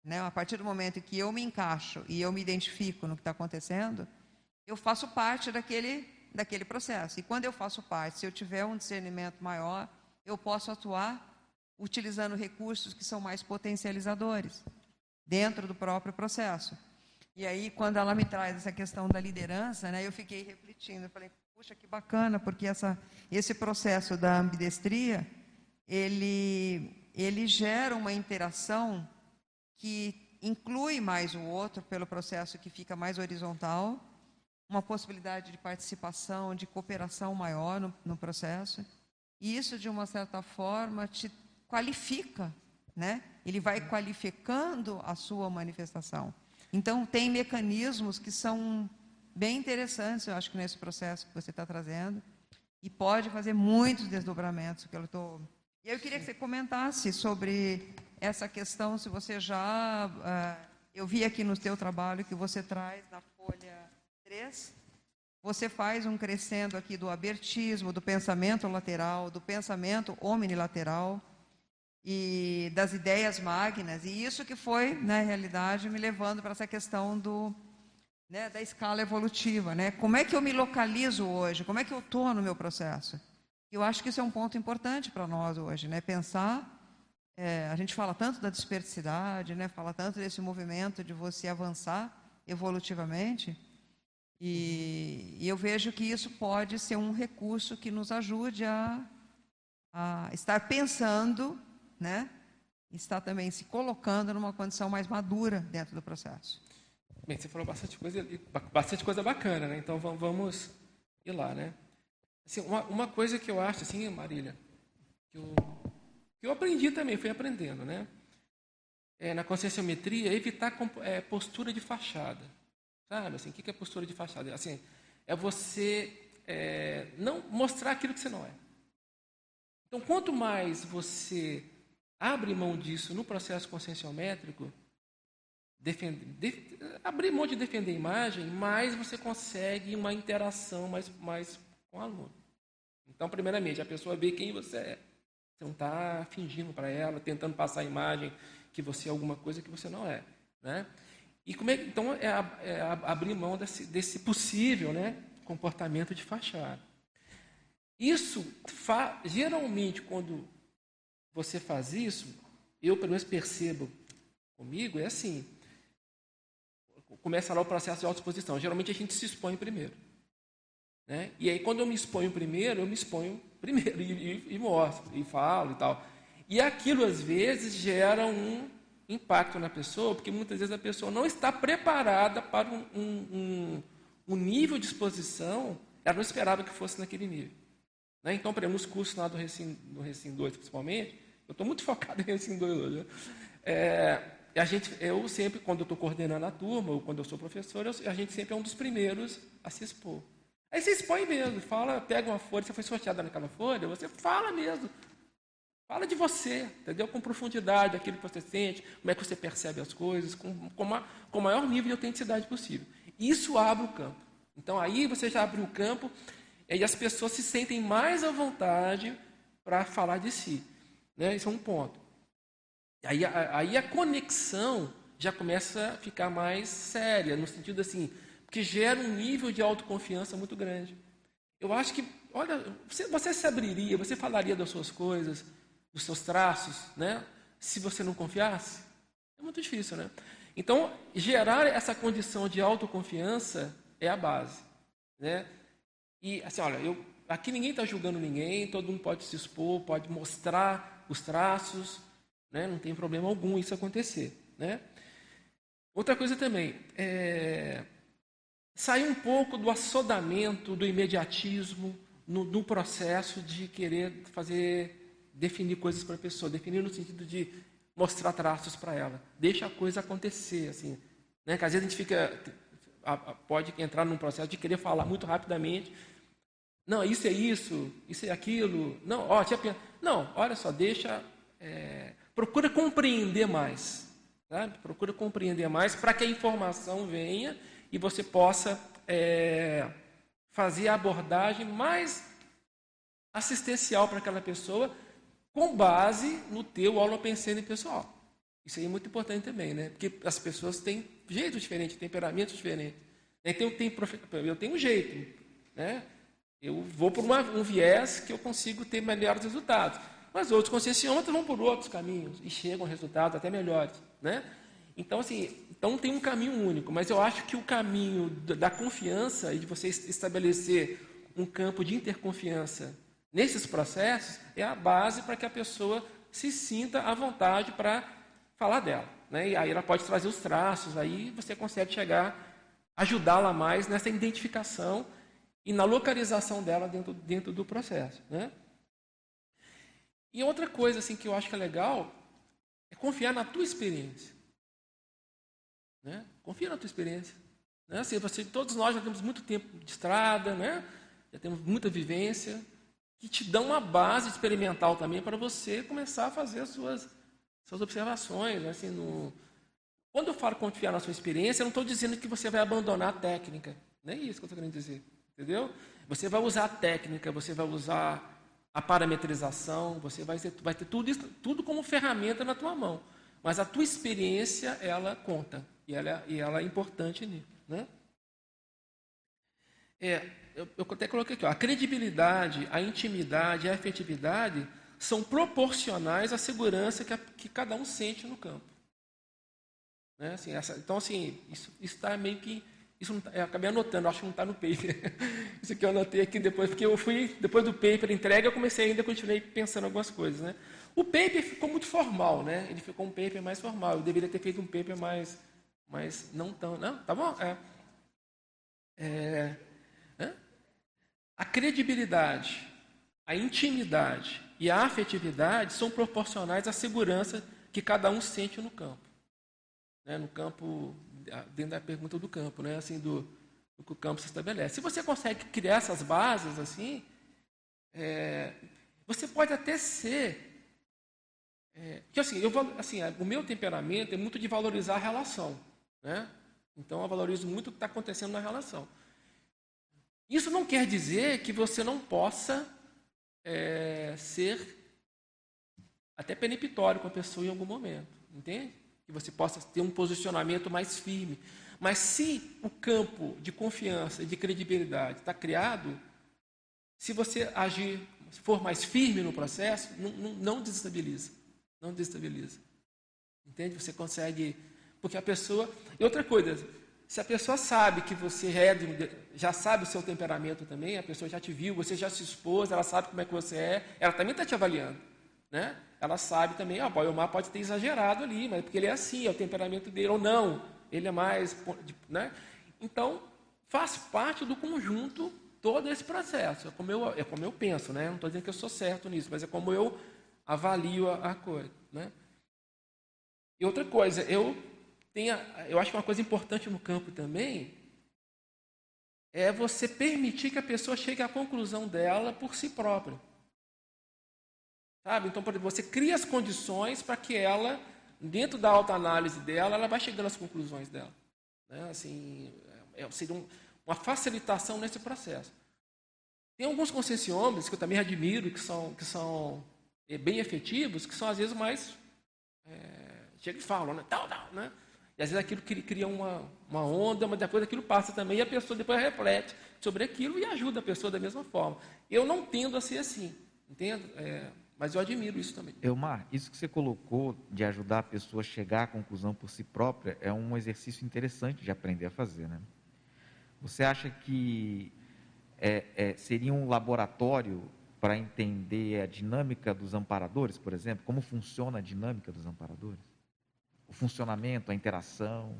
né? A partir do momento que eu me encaixo e eu me identifico no que está acontecendo, eu faço parte daquele daquele processo. E quando eu faço parte, se eu tiver um discernimento maior, eu posso atuar utilizando recursos que são mais potencializadores dentro do próprio processo. E aí, quando ela me traz essa questão da liderança, né, eu fiquei refletindo, falei, Puxa, que bacana, porque essa, esse processo da ambidestria, ele, ele gera uma interação que inclui mais o outro pelo processo que fica mais horizontal, uma possibilidade de participação, de cooperação maior no, no processo. E isso, de uma certa forma, te qualifica, né? Ele vai qualificando a sua manifestação. Então, tem mecanismos que são bem interessantes, eu acho que nesse processo que você está trazendo. E pode fazer muitos desdobramentos que eu estou. E eu queria que você comentasse sobre essa questão, se você já. Uh, eu vi aqui no teu trabalho que você traz na folha 3, você faz um crescendo aqui do abertismo, do pensamento lateral, do pensamento omnilateral e das ideias magnas. E isso que foi, na realidade, me levando para essa questão do né, da escala evolutiva. Né? Como é que eu me localizo hoje? Como é que eu estou no meu processo? Eu acho que isso é um ponto importante para nós hoje, né? pensar. É, a gente fala tanto da dispersidade, né? fala tanto desse movimento de você avançar evolutivamente. E, e, eu vejo que isso pode ser um recurso que nos ajude a, a estar pensando, né? estar também se colocando numa condição mais madura dentro do processo. Bem, você falou bastante coisa, bastante coisa bacana, né? Então vamos ir lá, né? Assim, uma, uma coisa que eu acho, assim, Marília, que eu, que eu aprendi também, fui aprendendo, né? É, na conscienciometria, evitar é, postura de fachada. Sabe? Assim, o que é postura de fachada? Assim, é você é, não mostrar aquilo que você não é. Então, quanto mais você abre mão disso no processo conscienciométrico, defender, def, abrir mão de defender a imagem, mais você consegue uma interação mais, mais com o aluno. Então, primeiramente, a pessoa vê quem você é. Você não está fingindo para ela, tentando passar a imagem que você é alguma coisa que você não é. Né? E como é, então, é, é abrir mão desse, desse possível né, comportamento de fachada. Isso, fa, geralmente, quando você faz isso, eu pelo menos percebo comigo, é assim começa lá o processo de autoexposição. Geralmente a gente se expõe primeiro. Né? E aí, quando eu me exponho primeiro, eu me exponho primeiro e, e, e mostro, e falo e tal. E aquilo, às vezes, gera um impacto na pessoa, porque muitas vezes a pessoa não está preparada para um, um, um, um nível de exposição, ela não esperava que fosse naquele nível. Né? Então, por exemplo, nos cursos lá do Recim, do Recim 2, principalmente, eu estou muito focado em Recim 2 hoje. Né? É, a gente, eu sempre, quando eu estou coordenando a turma, ou quando eu sou professor, eu, a gente sempre é um dos primeiros a se expor. Aí você expõe mesmo, fala, pega uma folha, você foi sorteada naquela folha, você fala mesmo Fala de você, entendeu? Com profundidade, aquilo que você sente, como é que você percebe as coisas, com, com, com o maior nível de autenticidade possível. Isso abre o campo. Então aí você já abriu o campo e as pessoas se sentem mais à vontade para falar de si. Né? Isso é um ponto. Aí, aí a conexão já começa a ficar mais séria, no sentido assim, que gera um nível de autoconfiança muito grande. Eu acho que, olha, você, você se abriria, você falaria das suas coisas, dos seus traços, né? Se você não confiasse, é muito difícil, né? Então, gerar essa condição de autoconfiança é a base, né? E assim, olha, eu, aqui ninguém está julgando ninguém, todo mundo pode se expor, pode mostrar os traços, né? Não tem problema algum isso acontecer, né? Outra coisa também, é, sair um pouco do assodamento, do imediatismo no, no processo de querer fazer, definir coisas para a pessoa, definir no sentido de mostrar traços para ela. Deixa a coisa acontecer, assim, né? Às vezes a gente fica, pode entrar num processo de querer falar muito rapidamente. Não, isso é isso, isso é aquilo. Não, ó, tinha, não, olha só, deixa, é, procura compreender mais, sabe? Procura compreender mais para que a informação venha e você possa é, fazer a abordagem mais assistencial para aquela pessoa com base no teu holopensene pessoal. Isso aí é muito importante também, né? Porque as pessoas têm jeitos diferentes, temperamentos diferentes. Então, eu tenho, eu tenho um jeito, né? Eu vou por uma, um viés que eu consigo ter melhores resultados. Mas outros concessionômetros vão por outros caminhos e chegam a resultados até melhores, né? Então, assim, então tem um caminho único, mas eu acho que o caminho da confiança e de você estabelecer um campo de interconfiança nesses processos é a base para que a pessoa se sinta à vontade para falar dela. Né? E aí ela pode trazer os traços, aí você consegue chegar, ajudá-la mais nessa identificação e na localização dela dentro, dentro do processo. Né? E outra coisa assim que eu acho que é legal é confiar na tua experiência. Né? Confia na tua experiência. Né? Assim, você, todos nós já temos muito tempo de estrada, né? já temos muita vivência, que te dão uma base experimental também para você começar a fazer as suas, suas observações. Né? Assim, no... Quando eu falo confiar na sua experiência, eu não estou dizendo que você vai abandonar a técnica. Nem isso que eu estou querendo dizer. Entendeu? Você vai usar a técnica, você vai usar a parametrização, você vai ter, vai ter tudo, isso, tudo como ferramenta na tua mão. Mas a tua experiência, ela conta. E ela, e ela é importante nisso. Né? É, eu, eu até coloquei aqui, ó, a credibilidade, a intimidade, a efetividade são proporcionais à segurança que, a, que cada um sente no campo. Né? Assim, essa, então, assim, isso está meio que. Isso tá, eu acabei anotando, acho que não está no paper. isso aqui eu anotei aqui depois, porque eu fui, depois do paper entregue, eu comecei ainda, continuei pensando algumas coisas. Né? O paper ficou muito formal, né? ele ficou um paper mais formal. Eu deveria ter feito um paper mais mas não tão. Não, tá bom? É, é, é, a credibilidade, a intimidade e a afetividade são proporcionais à segurança que cada um sente no campo. Né? No campo, dentro da pergunta do campo, né? assim, do, do que o campo se estabelece. Se você consegue criar essas bases assim, é, você pode até ser. É, que assim, eu, assim, o meu temperamento é muito de valorizar a relação. Né? Então eu valorizo muito o que está acontecendo na relação. Isso não quer dizer que você não possa é, ser até peniptório com a pessoa em algum momento, entende? Que você possa ter um posicionamento mais firme. Mas se o campo de confiança e de credibilidade está criado, se você agir, for mais firme no processo, não, não, não desestabiliza. Não desestabiliza. Entende? Você consegue porque a pessoa. E outra coisa, se a pessoa sabe que você é, já sabe o seu temperamento também, a pessoa já te viu, você já se expôs, ela sabe como é que você é, ela também está te avaliando. Né? Ela sabe também, ó, o Omar pode ter exagerado ali, mas porque ele é assim, é o temperamento dele, ou não, ele é mais. Né? Então, faz parte do conjunto todo esse processo. É como eu, é como eu penso, né? não estou dizendo que eu sou certo nisso, mas é como eu avalio a, a coisa. Né? E outra coisa, eu a, eu acho que uma coisa importante no campo também é você permitir que a pessoa chegue à conclusão dela por si própria. Sabe? Então, você cria as condições para que ela, dentro da autoanálise dela, ela vai chegando às conclusões dela. Né? Assim, é, seria um, uma facilitação nesse processo. Tem alguns concessionários que eu também admiro, que são, que são é, bem efetivos, que são às vezes mais. É, chega e falam, né? Tal, tal, né? E às vezes aquilo cria uma, uma onda, mas depois aquilo passa também e a pessoa depois reflete sobre aquilo e ajuda a pessoa da mesma forma. Eu não tendo a ser assim, entendo? É, mas eu admiro isso também. Elmar, isso que você colocou de ajudar a pessoa a chegar à conclusão por si própria é um exercício interessante de aprender a fazer, né? Você acha que é, é, seria um laboratório para entender a dinâmica dos amparadores, por exemplo? Como funciona a dinâmica dos amparadores? O funcionamento, a interação?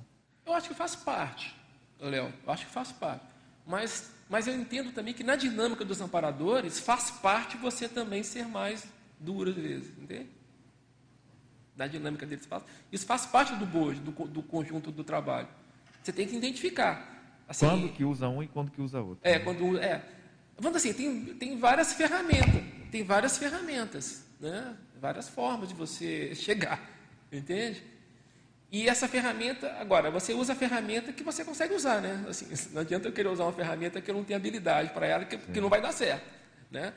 Eu acho que faz parte, Léo. Eu acho que faz parte. Mas, mas eu entendo também que na dinâmica dos amparadores faz parte você também ser mais duro às vezes, entende? Na dinâmica deles. Isso faz parte do bojo, do, do conjunto do trabalho. Você tem que identificar. Assim, quando que usa um e quando que usa outro. É, quando é. Vamos assim, tem, tem várias ferramentas, tem várias ferramentas, né? Várias formas de você chegar, entende? E essa ferramenta, agora, você usa a ferramenta que você consegue usar, né? Assim, não adianta eu querer usar uma ferramenta que eu não tenho habilidade para ela, que, que, não vai dar certo, né?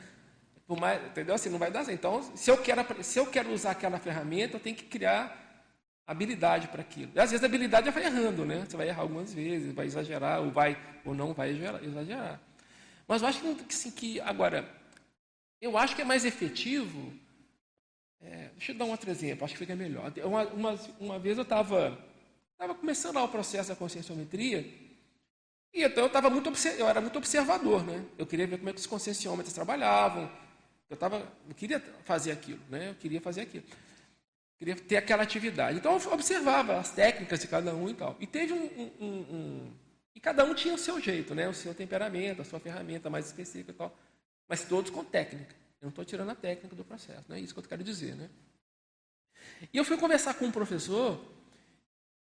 Por mais, entendeu? Assim, não vai dar certo. Então, se eu quero, se eu quero usar aquela ferramenta, eu tenho que criar habilidade para aquilo. E às vezes a habilidade vai errando, né? Você vai errar algumas vezes, vai exagerar, ou vai ou não vai exagerar. Mas eu acho que, assim, que agora, eu acho que é mais efetivo. É, deixa eu dar um outro exemplo, acho que fica melhor. Uma, uma, uma vez eu estava tava começando lá o processo da conscienciometria, e então eu, tava muito, eu era muito observador, né? Eu queria ver como é que os conscienciômetros trabalhavam. Eu, tava, eu queria fazer aquilo, né? Eu queria fazer aquilo. Queria ter aquela atividade. Então eu observava as técnicas de cada um e tal. E teve um, um, um, E cada um tinha o seu jeito, né? o seu temperamento, a sua ferramenta mais específica e tal. Mas todos com técnica. Eu não estou tirando a técnica do processo, não é isso que eu quero dizer. Né? E eu fui conversar com um professor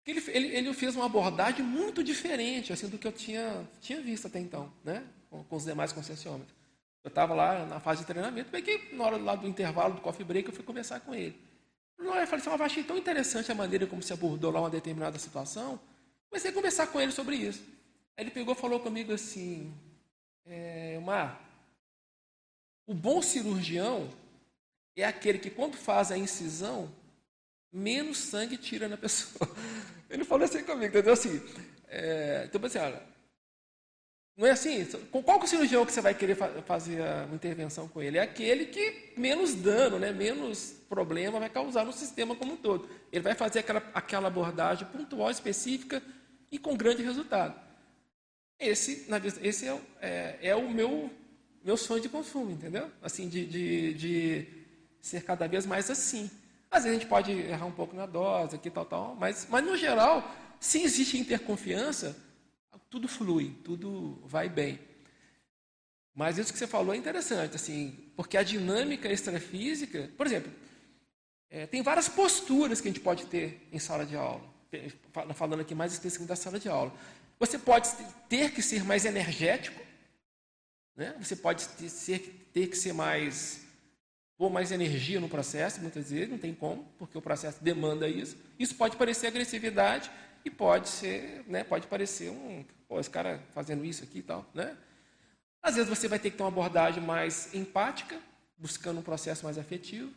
que ele, ele, ele fez uma abordagem muito diferente assim, do que eu tinha, tinha visto até então, né? com, com os demais concessionômetros. Eu estava lá na fase de treinamento, peguei na hora lá do intervalo do coffee break, eu fui conversar com ele. Eu falei assim, eu achei tão interessante a maneira como se abordou lá uma determinada situação. Comecei a conversar com ele sobre isso. Aí ele pegou e falou comigo assim, é, Mar, o bom cirurgião é aquele que quando faz a incisão, menos sangue tira na pessoa. Ele falou assim comigo, entendeu? Assim, é, então, assim, olha, não é assim? Com qual que é o cirurgião que você vai querer fazer uma intervenção com ele? É aquele que menos dano, né, menos problema vai causar no sistema como um todo. Ele vai fazer aquela, aquela abordagem pontual, específica e com grande resultado. Esse, esse é, é, é o meu, meu sonho de consumo, entendeu? Assim, de, de, de ser cada vez mais assim. Às vezes a gente pode errar um pouco na dose, aqui, tal, tal, mas, mas no geral, se existe interconfiança, tudo flui, tudo vai bem. Mas isso que você falou é interessante, assim, porque a dinâmica extrafísica, por exemplo, é, tem várias posturas que a gente pode ter em sala de aula. Falando aqui mais especificamente da sala de aula. Você pode ter que ser mais energético, né? você pode ter, ser, ter que ser mais. pôr mais energia no processo, muitas vezes, não tem como, porque o processo demanda isso. Isso pode parecer agressividade, e pode ser, né, pode parecer um, pô, esse cara fazendo isso aqui e tal, né? Às vezes você vai ter que ter uma abordagem mais empática, buscando um processo mais afetivo.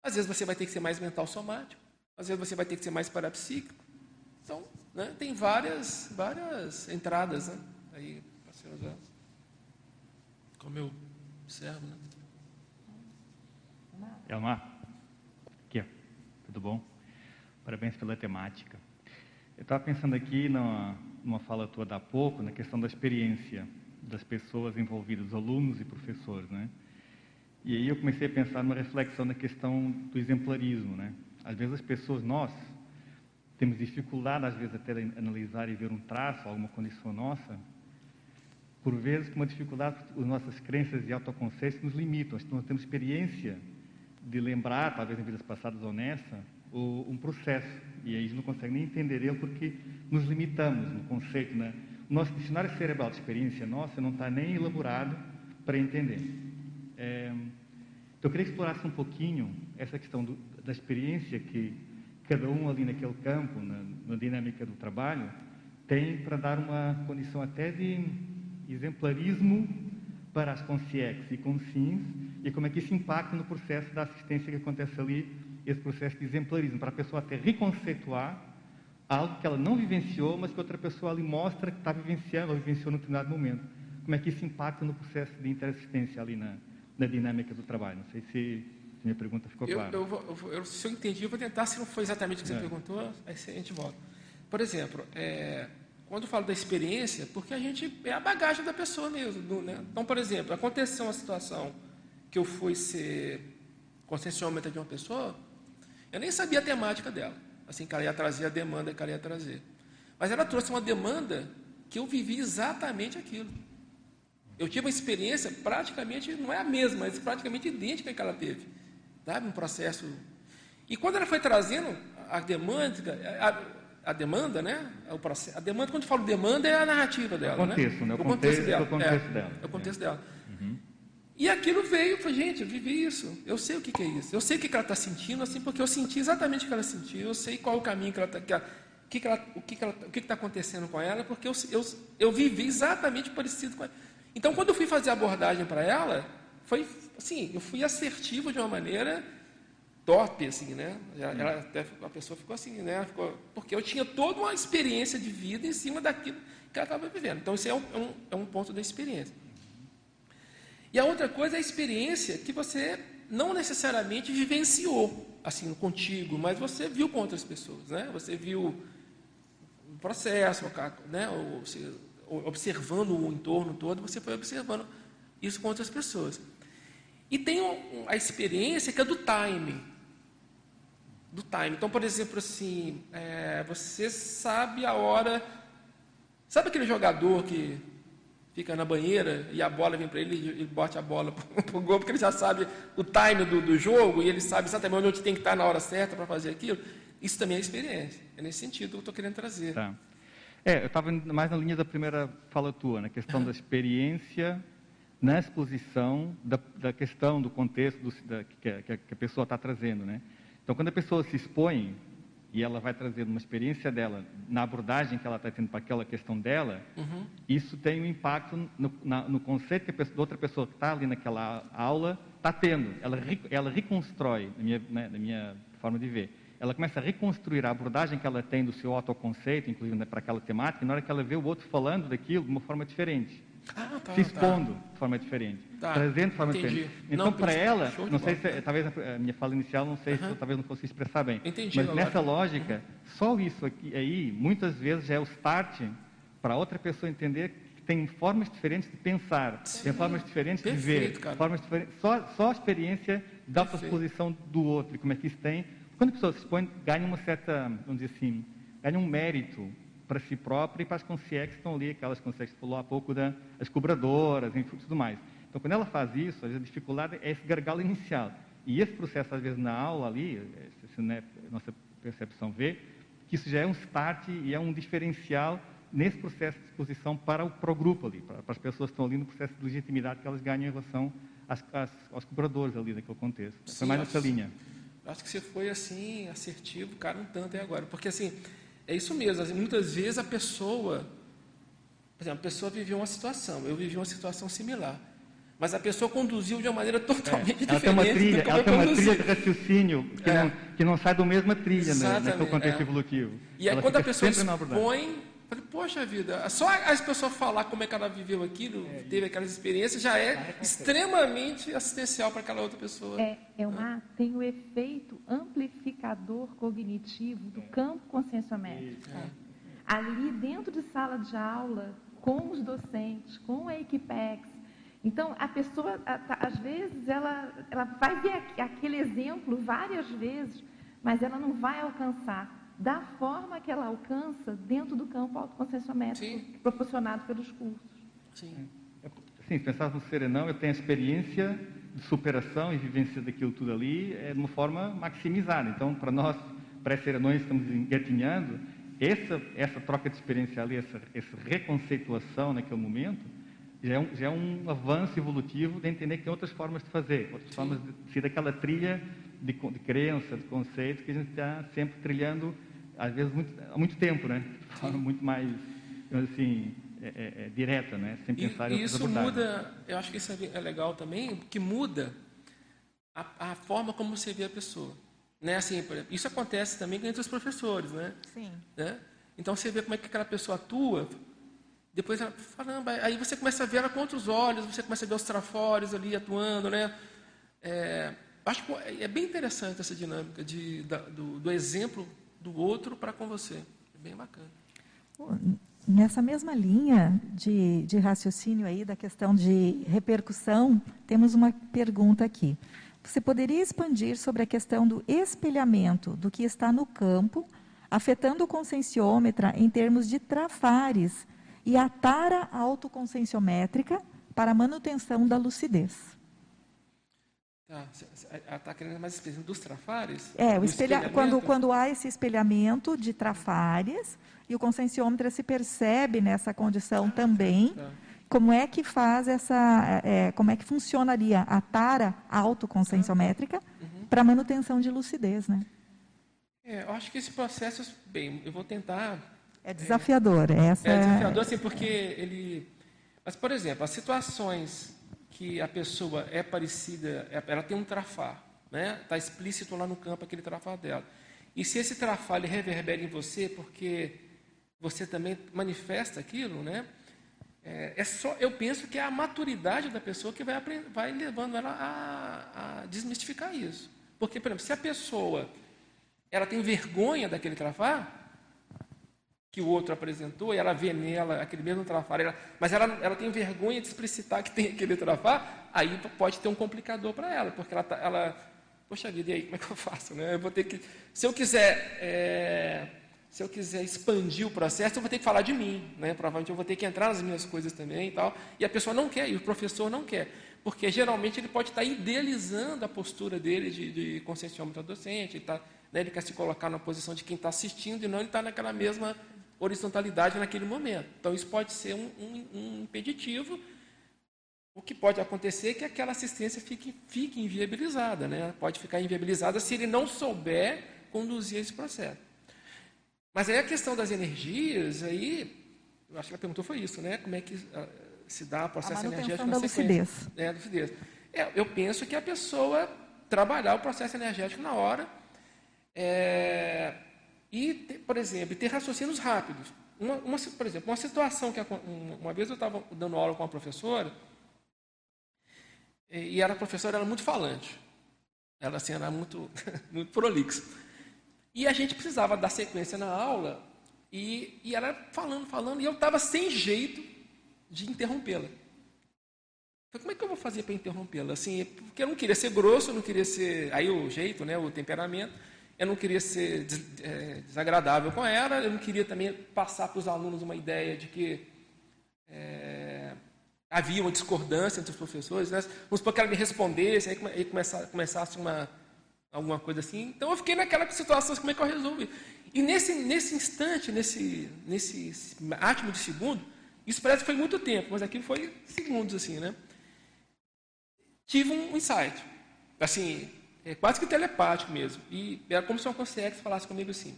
Às vezes você vai ter que ser mais mental somático. Às vezes você vai ter que ser mais parapsíquico. Então, né, tem várias, várias entradas, né? Aí, para ser usado. Como eu observo, né? Elmar, aqui, tudo bom? Parabéns pela temática. Eu estava pensando aqui numa, numa fala toda há pouco, na questão da experiência das pessoas envolvidas, alunos e professores, né? E aí eu comecei a pensar numa reflexão na questão do exemplarismo, né? Às vezes as pessoas, nós, temos dificuldade, às vezes, até de analisar e ver um traço, alguma condição nossa, por vezes com uma dificuldade, as nossas crenças e autoconceito nos limitam. Nós temos experiência de lembrar, talvez em vidas passadas ou nessa, um processo e aí a gente não consegue nem entender porque nos limitamos no conceito, né? O nosso dicionário cerebral de experiência nossa não está nem elaborado para entender. É, Então, eu queria que explorasse um pouquinho essa questão do, da experiência que cada um ali naquele campo, na, na dinâmica do trabalho, tem para dar uma condição até de exemplarismo para as consciex e consciências e como é que isso impacta no processo da assistência que acontece ali, esse processo de exemplarismo, para a pessoa até reconceituar algo que ela não vivenciou, mas que outra pessoa ali mostra que está vivenciando ou vivenciou no determinado momento. Como é que isso impacta no processo de interassistência ali na, na dinâmica do trabalho? Não sei se minha pergunta ficou clara. Eu, eu, eu, se eu entendi, eu vou tentar, se não foi exatamente o que você é. perguntou, aí a gente volta. Por exemplo, é, quando eu falo da experiência, porque a gente é a bagagem da pessoa mesmo. Do, né? Então, por exemplo, aconteceu uma situação que eu fui ser conscienciômetra de uma pessoa, eu nem sabia a temática dela, assim, que ela ia trazer a demanda que ela ia trazer. Mas ela trouxe uma demanda que eu vivi exatamente aquilo. Eu tive uma experiência praticamente, não é a mesma, mas praticamente idêntica que ela teve sabe? Um processo. E quando ela foi trazendo a demanda, a, a demanda, né? O processo, a demanda, quando eu falo demanda, é a narrativa dela. O contexto, né? né? O, o contexto, contexto, dela. O contexto é, dela. É o contexto é. dela. Uhum. E aquilo veio, falei, gente, eu vivi isso, eu sei o que, que é isso, eu sei o que, que ela está sentindo, assim, porque eu senti exatamente o que ela sentiu, eu sei qual o caminho que ela está. Que que que ela, o que está que que tá acontecendo com ela, porque eu, eu, eu vivi exatamente parecido com ela. Então, quando eu fui fazer a abordagem para ela, foi assim, eu fui assertivo de uma maneira top, assim, né? Ela, até, a pessoa ficou assim, né? Ficou, porque eu tinha toda uma experiência de vida em cima daquilo que ela estava vivendo. Então, isso é um, é um, é um ponto da experiência. E a outra coisa é a experiência que você não necessariamente vivenciou, assim, contigo, mas você viu com outras pessoas, né? Você viu o processo, né? observando o entorno todo, você foi observando isso com outras pessoas. E tem a experiência que é do time. Do time. Então, por exemplo, assim, é, você sabe a hora. Sabe aquele jogador que fica na banheira e a bola vem para ele e ele bota a bola para o gol, porque ele já sabe o time do, do jogo e ele sabe exatamente onde tem que estar na hora certa para fazer aquilo. Isso também é experiência. É nesse sentido que eu estou querendo trazer. Tá. É, eu estava mais na linha da primeira fala tua, na questão da experiência na exposição da, da questão, do contexto do, da, que, a, que, a, pessoa está trazendo. Né? Então, quando a pessoa se expõe e ela vai trazendo uma experiência dela na abordagem que ela está tendo para aquela questão dela, uhum. isso tem um impacto no, na, no conceito que a pessoa, outra pessoa que está ali naquela aula está tendo. Ela, ela reconstrói, na minha, né, na minha forma de ver, ela começa a reconstruir a abordagem que ela tem do seu autoconceito, inclusive né, para aquela temática, e na hora que ela vê o outro falando daquilo de uma forma diferente. Ah, tá, se expondo tá. de forma diferente, tá, trazendo de forma entendi. diferente. Então, para ela, não sei se, talvez a minha fala inicial, não sei uh -huh. se talvez não fosse expressar bem, entendi, mas nessa lógica, uh -huh. só isso aqui aí, muitas vezes já é o start para outra pessoa entender que tem formas diferentes de pensar, Sim. tem formas diferentes Perfeito, de ver, cara. formas diferentes, só, só a experiência da exposição do outro, como é que isso tem. Quando a pessoa se expõe, ganha uma certa, vamos dizer assim, ganha um mérito para si própria e para as consciências que estão ali, aquelas consciências que falou há pouco das da, cobradoras, enfim, tudo mais. Então, quando ela faz isso, a dificuldade é esse gargalo inicial. E esse processo, às vezes, na aula ali, se né, nossa percepção vê, que isso já é um start e é um diferencial nesse processo de exposição para o, para o grupo ali, para, para, as pessoas que estão ali no processo de legitimidade que elas ganham em relação às, às, aos cobradores ali naquele contexto. Sim, Foi mais nessa linha. Acho que você foi, assim, assertivo, cara, um tanto até agora. Porque, assim, é isso mesmo. Muitas vezes a pessoa, por exemplo, a pessoa viveu uma situação, eu vivi uma situação similar. Mas a pessoa conduziu de uma maneira totalmente é, ela diferente. Tem uma trilha, ela tem uma trilha de raciocínio que, é. não, que não sai da mesma trilha né, naquele contexto é. evolutivo. E aí, quando a pessoa se põe Falei, poxa vida, só as pessoas falar como é que ela viveu aquilo, é, teve aquelas experiências, já é extremamente assistencial para aquela outra pessoa. É, é uma, tem o efeito amplificador cognitivo do campo conscienciométrico. É. Ali dentro de sala de aula, com os docentes, com a Equipex. Então, a pessoa, tá, às vezes, ela, ela vai ver aquele exemplo várias vezes, mas ela não vai alcançar da forma que ela alcança dentro do campo autoconcessiométrico Sim. proporcionado pelos cursos. Sim. É, sim, se pensar no serenão, eu tenho a experiência de superação e vivência daquilo tudo ali é de uma forma maximizada. Então, para nós, pré-serenões, estamos engatinhando, essa, essa troca de experiência ali, essa, essa reconceituação naquele momento, já é, um, já é um avanço evolutivo de entender que tem outras formas de fazer, outras Sim. formas de ser daquela trilha de, de crença, de conceito que a gente está sempre trilhando, às vezes muito, há muito tempo, né? De forma muito mais, assim, é, é, é, direta, né? Sem pensar e, em isso muda, eu acho que isso é, é legal também, que muda a, a, forma como você vê a pessoa. Né? Assim, exemplo, isso acontece também entre os professores, né? Sim. Né? Então você vê como é que aquela pessoa atua, depois ela, caramba, aí você começa a ver ela com outros olhos, você começa a ver os trafores ali atuando, né? É, acho que é bem interessante essa dinâmica de, da, do, do, exemplo do outro para com você. É bem bacana. Nessa mesma linha de, de raciocínio aí da questão de repercussão, temos uma pergunta aqui. Você poderia expandir sobre a questão do espelhamento do que está no campo, afetando o conscienciômetra em termos de trafares e a tara autoconscienciométrica para manutenção da lucidez? Está tá, tá querendo mais espelhamento dos trafares? É, o espelha, quando, quando há esse espelhamento de trafares, e o conscienciômetra se percebe nessa condição ah, também. Tá. Como é que faz essa, é, como é que funcionaria a tara autoconscienciométrica uhum. para manutenção de lucidez, né? É, eu acho que esse processo, bem, eu vou tentar. É desafiador, é, essa. É desafiador, assim, porque ele. Mas, por exemplo, as situações que a pessoa é parecida, é, ela tem um trafar, né? Está explícito lá no campo aquele trafar dela. E se esse trafar ele reverbera em você, porque você também manifesta aquilo, né? É, é, só, eu penso que é a maturidade da pessoa que vai, vai levando ela a, a, desmistificar isso. Porque, por exemplo, se a pessoa ela tem vergonha daquele trafar que o outro apresentou, e ela vê nela aquele mesmo trafar, mas ela, ela tem vergonha de explicitar que tem aquele trafar, aí pode ter um complicador para ela, porque ela, tá, ela, poxa vida, e aí como é que eu faço? Né? Eu vou ter que, se eu quiser é, se eu quiser expandir o processo, eu vou ter que falar de mim, né? Provavelmente eu vou ter que entrar nas minhas coisas também e tal. E a pessoa não quer, e o professor não quer, porque geralmente ele pode estar idealizando a postura dele de, de conscienciômetro docente, ele, tá, né? ele quer se colocar na posição de quem está assistindo e não ele está naquela mesma horizontalidade naquele momento. Então isso pode ser um, um, um impeditivo. O que pode acontecer é que aquela assistência fique, fique inviabilizada, né? Pode ficar inviabilizada se ele não souber conduzir esse processo. Mas aí a questão das energias, aí, eu acho que ela perguntou foi isso, né? Como é que uh, se dá o processo energético da lucidez. É, lucidez. É, eu penso que a pessoa trabalhar o processo energético na hora é, e, por exemplo, ter raciocínios rápidos. Uma, uma, por exemplo, uma situação que uma vez eu estava dando aula com uma professora e era a professora era muito falante. Ela assim, era muito, muito prolixa. E a gente precisava dar sequência na aula e, e ela falando, falando, e eu estava sem jeito de interrompê-la. Como é que eu vou fazer para interrompê-la? Assim, porque eu não queria ser grosso, não queria ser. Aí o jeito, né, o temperamento, eu não queria ser é, desagradável com ela, eu não queria também passar para os alunos uma ideia de que é, havia uma discordância entre os professores. Né? Vamos supor que ela me respondesse, aí, aí começasse, começasse uma alguma coisa assim. Então eu fiquei naquela situação, como é que eu resolvi? E nesse, nesse instante, nesse, nesse átimo de segundo, isso parece que foi muito tempo, mas aquilo foi segundos, assim, né? Tive um insight, assim, é quase que telepático mesmo. E era como se uma consciência falasse comigo assim,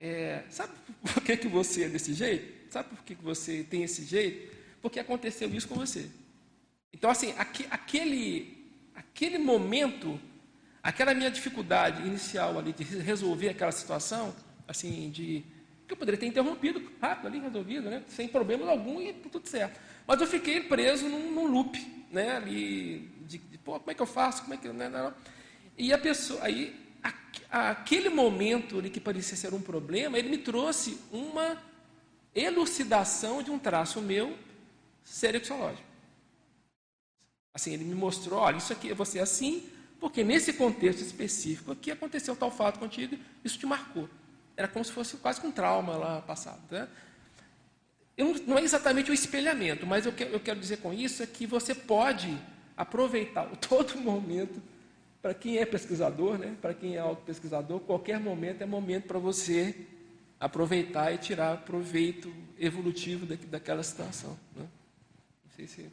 é, sabe por que, que você é desse jeito? Sabe por que, que você tem esse jeito? Porque aconteceu isso com você. Então, assim, aquele, aquele momento Aquela minha dificuldade inicial ali de resolver aquela situação, assim, de que eu poderia ter interrompido rápido ali, resolvido, né? Sem problema algum e tudo certo. Mas eu fiquei preso num, num loop, né? Ali, de, de, pô, como é que eu faço? Como é que. Né, não. E a pessoa, aí, a, aquele momento ali que parecia ser um problema, ele me trouxe uma elucidação de um traço meu serexológico. Assim, ele me mostrou, olha, isso aqui, você é assim, porque nesse contexto específico aqui aconteceu tal fato contigo, isso te marcou. Era como se fosse quase um trauma lá passado. Né? Eu, não é exatamente o espelhamento, mas o que eu quero dizer com isso é que você pode aproveitar todo momento, para quem é pesquisador, né? para quem é autopesquisador, qualquer momento é momento para você aproveitar e tirar proveito evolutivo daquela situação. Né? Sim, sim.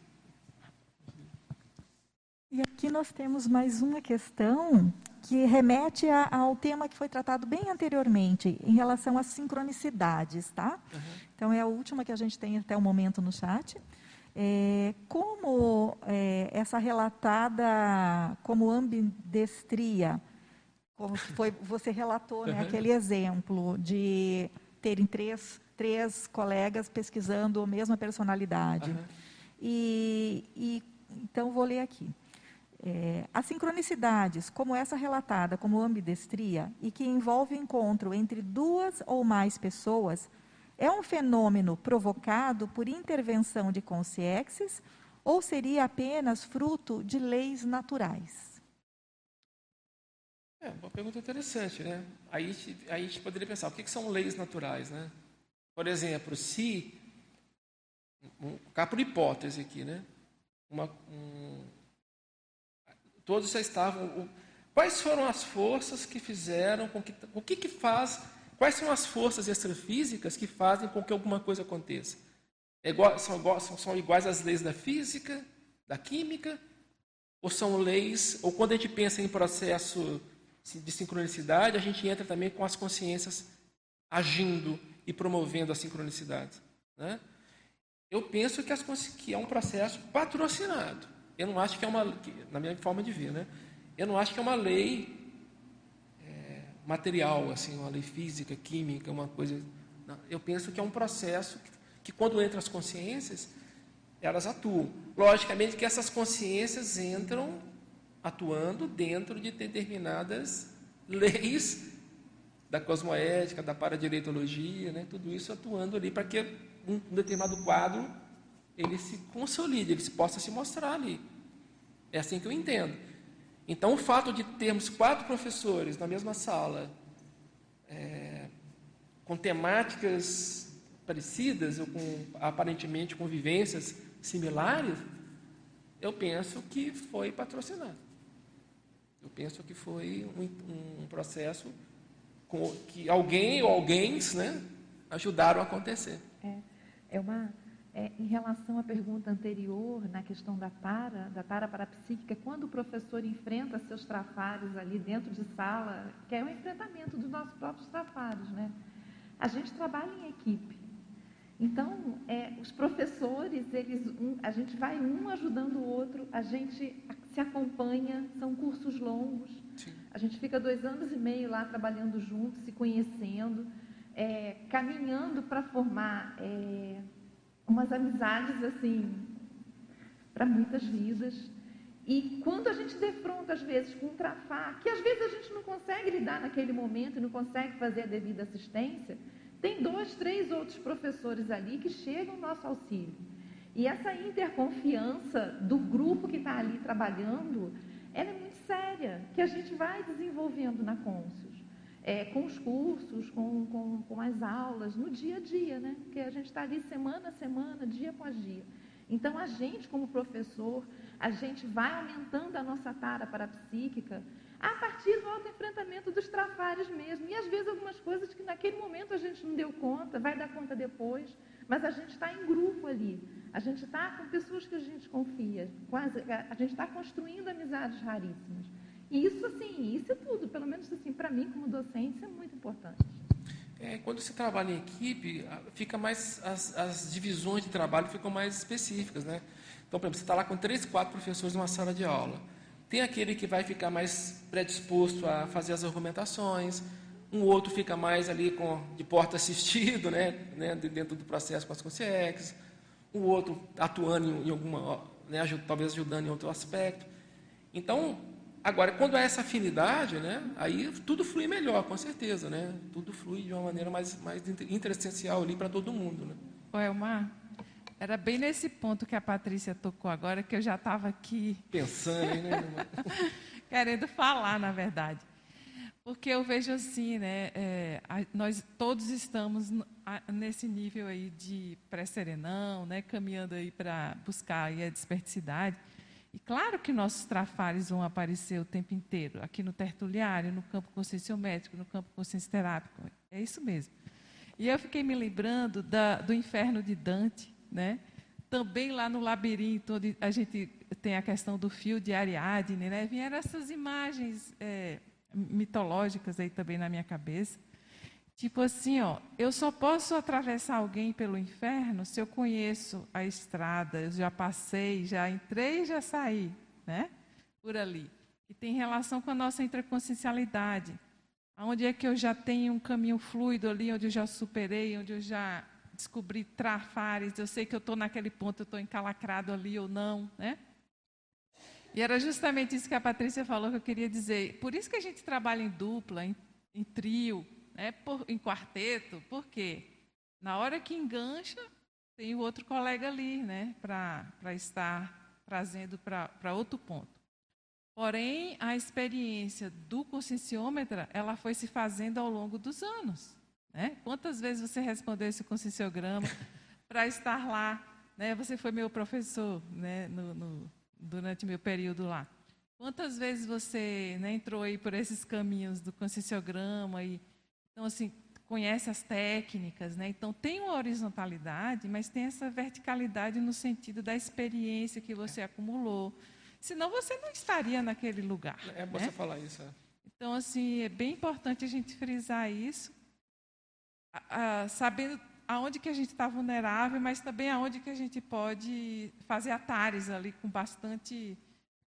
E aqui nós temos mais uma questão que remete a, ao tema que foi tratado bem anteriormente, em relação às sincronicidades, tá? Uhum. Então, é a última que a gente tem até o momento no chat. É, como é, essa relatada como ambidestria, como foi, você relatou, né, uhum. aquele exemplo de terem três, três colegas pesquisando a mesma personalidade. Uhum. E, e, então, vou ler aqui. É, as sincronicidades, como essa relatada como ambidestria, e que envolve encontro entre duas ou mais pessoas, é um fenômeno provocado por intervenção de consciências ou seria apenas fruto de leis naturais? É uma pergunta interessante, né? Aí, aí a gente poderia pensar, o que, que são leis naturais, né? Por exemplo, se, um, cá por hipótese aqui, né? Uma, um, todos já estavam. Quais foram as forças que fizeram com que. O que, que faz. Quais são as forças extrafísicas que fazem com que alguma coisa aconteça? É igual, são, são, são iguais às leis da física, da química? Ou são leis. Ou quando a gente pensa em processo de sincronicidade, a gente entra também com as consciências agindo e promovendo a sincronicidade. Né? Eu penso que, as, que é um processo patrocinado eu não acho que é uma, na minha forma de ver, né? Eu não acho que é uma lei material, assim, uma lei física, química, uma coisa. Eu penso que é um processo que, que, quando entra as consciências, elas atuam. Logicamente que essas consciências entram atuando dentro de determinadas leis da cosmoética, da paradireitologia, né? tudo isso atuando ali para que um determinado quadro ele se consolide, ele possa se mostrar ali. É assim que eu entendo. Então, o fato de termos quatro professores na mesma sala, é, com temáticas parecidas, ou com aparentemente convivências similares, eu penso que foi patrocinado. Eu penso que foi um, um processo com, que alguém ou alguém né, ajudaram a acontecer. É, é uma é, em relação à pergunta anterior, na questão da tara, da tara parapsíquica, quando o professor enfrenta seus trafares ali dentro de sala, que é o enfrentamento dos nossos próprios trafares, né? A gente trabalha em equipe. Então, é, os professores, eles, um, a gente vai um ajudando o outro, a gente se acompanha, são cursos longos. Sim. A gente fica dois anos e meio lá trabalhando juntos, se conhecendo, é, caminhando para formar é, umas amizades assim para muitas vidas. E quando a gente defronta, às vezes, com um trafar, que às vezes a gente não consegue lidar naquele momento, não consegue fazer a devida assistência, tem dois, três outros professores ali que chegam ao nosso auxílio. E essa interconfiança do grupo que está ali trabalhando, ela é muito séria, que a gente vai desenvolvendo na Côncio é, com os cursos, com, com, com as aulas, no dia a dia, né? Porque a gente está ali semana a semana, dia após dia. Então, a gente, como professor, a gente vai aumentando a nossa tara parapsíquica a partir do autoenfrentamento dos trafares mesmo. E, às vezes, algumas coisas que naquele momento a gente não deu conta, vai dar conta depois, mas a gente está em grupo ali. A gente está com pessoas que a gente confia. A gente está construindo amizades raríssimas. Isso, assim, isso é tudo. Pelo menos, assim, para mim, como docente, isso é muito importante. É, quando você trabalha em equipe, fica mais as, as, divisões de trabalho ficam mais específicas, né? Então, por exemplo, você está lá com três, quatro professores numa sala de aula. Tem aquele que vai ficar mais predisposto a fazer as argumentações, um outro fica mais ali com de porta assistido, né, né dentro do processo com as consciências, o outro atuando em, alguma, né, talvez ajudando em outro aspecto. Então, Agora, quando há essa afinidade, né, aí tudo flui melhor, com certeza, né? Tudo flui de uma maneira mais, mais interessencial ali para todo mundo, né? Ô, Elmar, era bem nesse ponto que a Patrícia tocou agora, que eu já estava aqui... Pensando, né? Querendo falar, na verdade. Porque eu vejo assim, né, é, a, nós todos estamos nesse nível aí de pré-serenão, né, caminhando aí para buscar aí a desperticidade. E claro que nossos trafares vão aparecer o tempo inteiro, aqui no tertuliário, no campo conscienciométrico, no campo consciencioterápico. É isso mesmo. E eu fiquei me lembrando da, do inferno de Dante, né? também lá no labirinto, onde a gente tem a questão do fio de Ariadne, né? vieram essas imagens é, mitológicas aí também na minha cabeça. Tipo assim, ó, eu só posso atravessar alguém pelo inferno se eu conheço a estrada, eu já passei, já entrei já saí, né? Por ali. E tem relação com a nossa interconsciencialidade. Onde é que eu já tenho um caminho fluido ali, onde eu já superei, onde eu já descobri trafares, eu sei que eu estou naquele ponto, eu estou encalacrado ali ou não, né? E era justamente isso que a Patrícia falou que eu queria dizer. Por isso que a gente trabalha em dupla, em, em trio, né? Por, em quarteto, por quê? Na hora que engancha, tem o outro colega ali, né? Para estar trazendo para outro ponto. Porém, a experiência do conscienciômetra, ela foi se fazendo ao longo dos anos. Né? Quantas vezes você respondeu esse conscienciograma para estar lá? Né? Você foi meu professor né? no, no, durante meu período lá. Quantas vezes você né, entrou aí por esses caminhos do conscienciograma e então assim conhece as técnicas, né? Então tem uma horizontalidade, mas tem essa verticalidade no sentido da experiência que você acumulou, Senão você não estaria naquele lugar. É bom né? você falar isso. É. Então, assim, é bem importante a gente frisar isso, a, a, sabendo aonde que a gente está vulnerável, mas também aonde que a gente pode fazer atares ali com bastante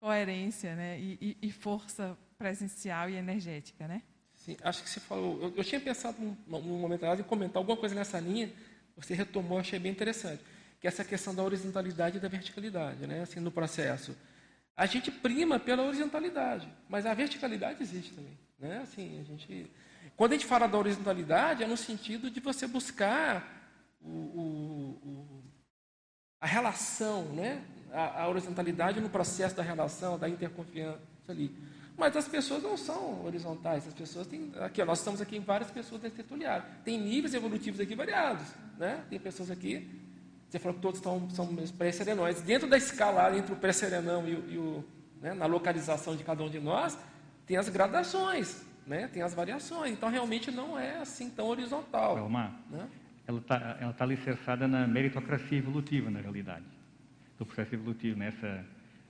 coerência né? e, e, e força presencial e energética. Né? Sim, acho que você falou. Eu, eu tinha pensado num, num momento em comentar alguma coisa nessa linha, você retomou, achei bem interessante, que é essa questão da horizontalidade e da verticalidade, né? assim, no processo. A gente prima pela horizontalidade, mas a verticalidade existe também. Né? Assim, a gente, quando a gente fala da horizontalidade, é no sentido de você buscar o, o, o, a relação, né? A, a, horizontalidade no processo da relação, da interconfiança ali. Mas as pessoas não são horizontais, as pessoas têm. Aqui, nós estamos aqui em várias pessoas tertuliares. Tem níveis evolutivos aqui variados. Né? Tem pessoas aqui você falou que todos estão, são pré-serenões. Dentro da escala entre o pré-serenão e o, e o né, na localização de cada um de nós, tem as gradações, né, tem as variações. Então, realmente não é assim tão horizontal. Elmar, né? ela está ela tá alicerçada na meritocracia evolutiva, na realidade, do processo evolutivo, nessa né?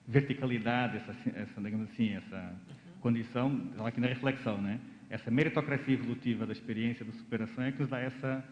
verticalidade, essa, essa digamos assim, essa condição, aqui na reflexão, né? Essa meritocracia evolutiva da experiência, da superação é que nos dá essa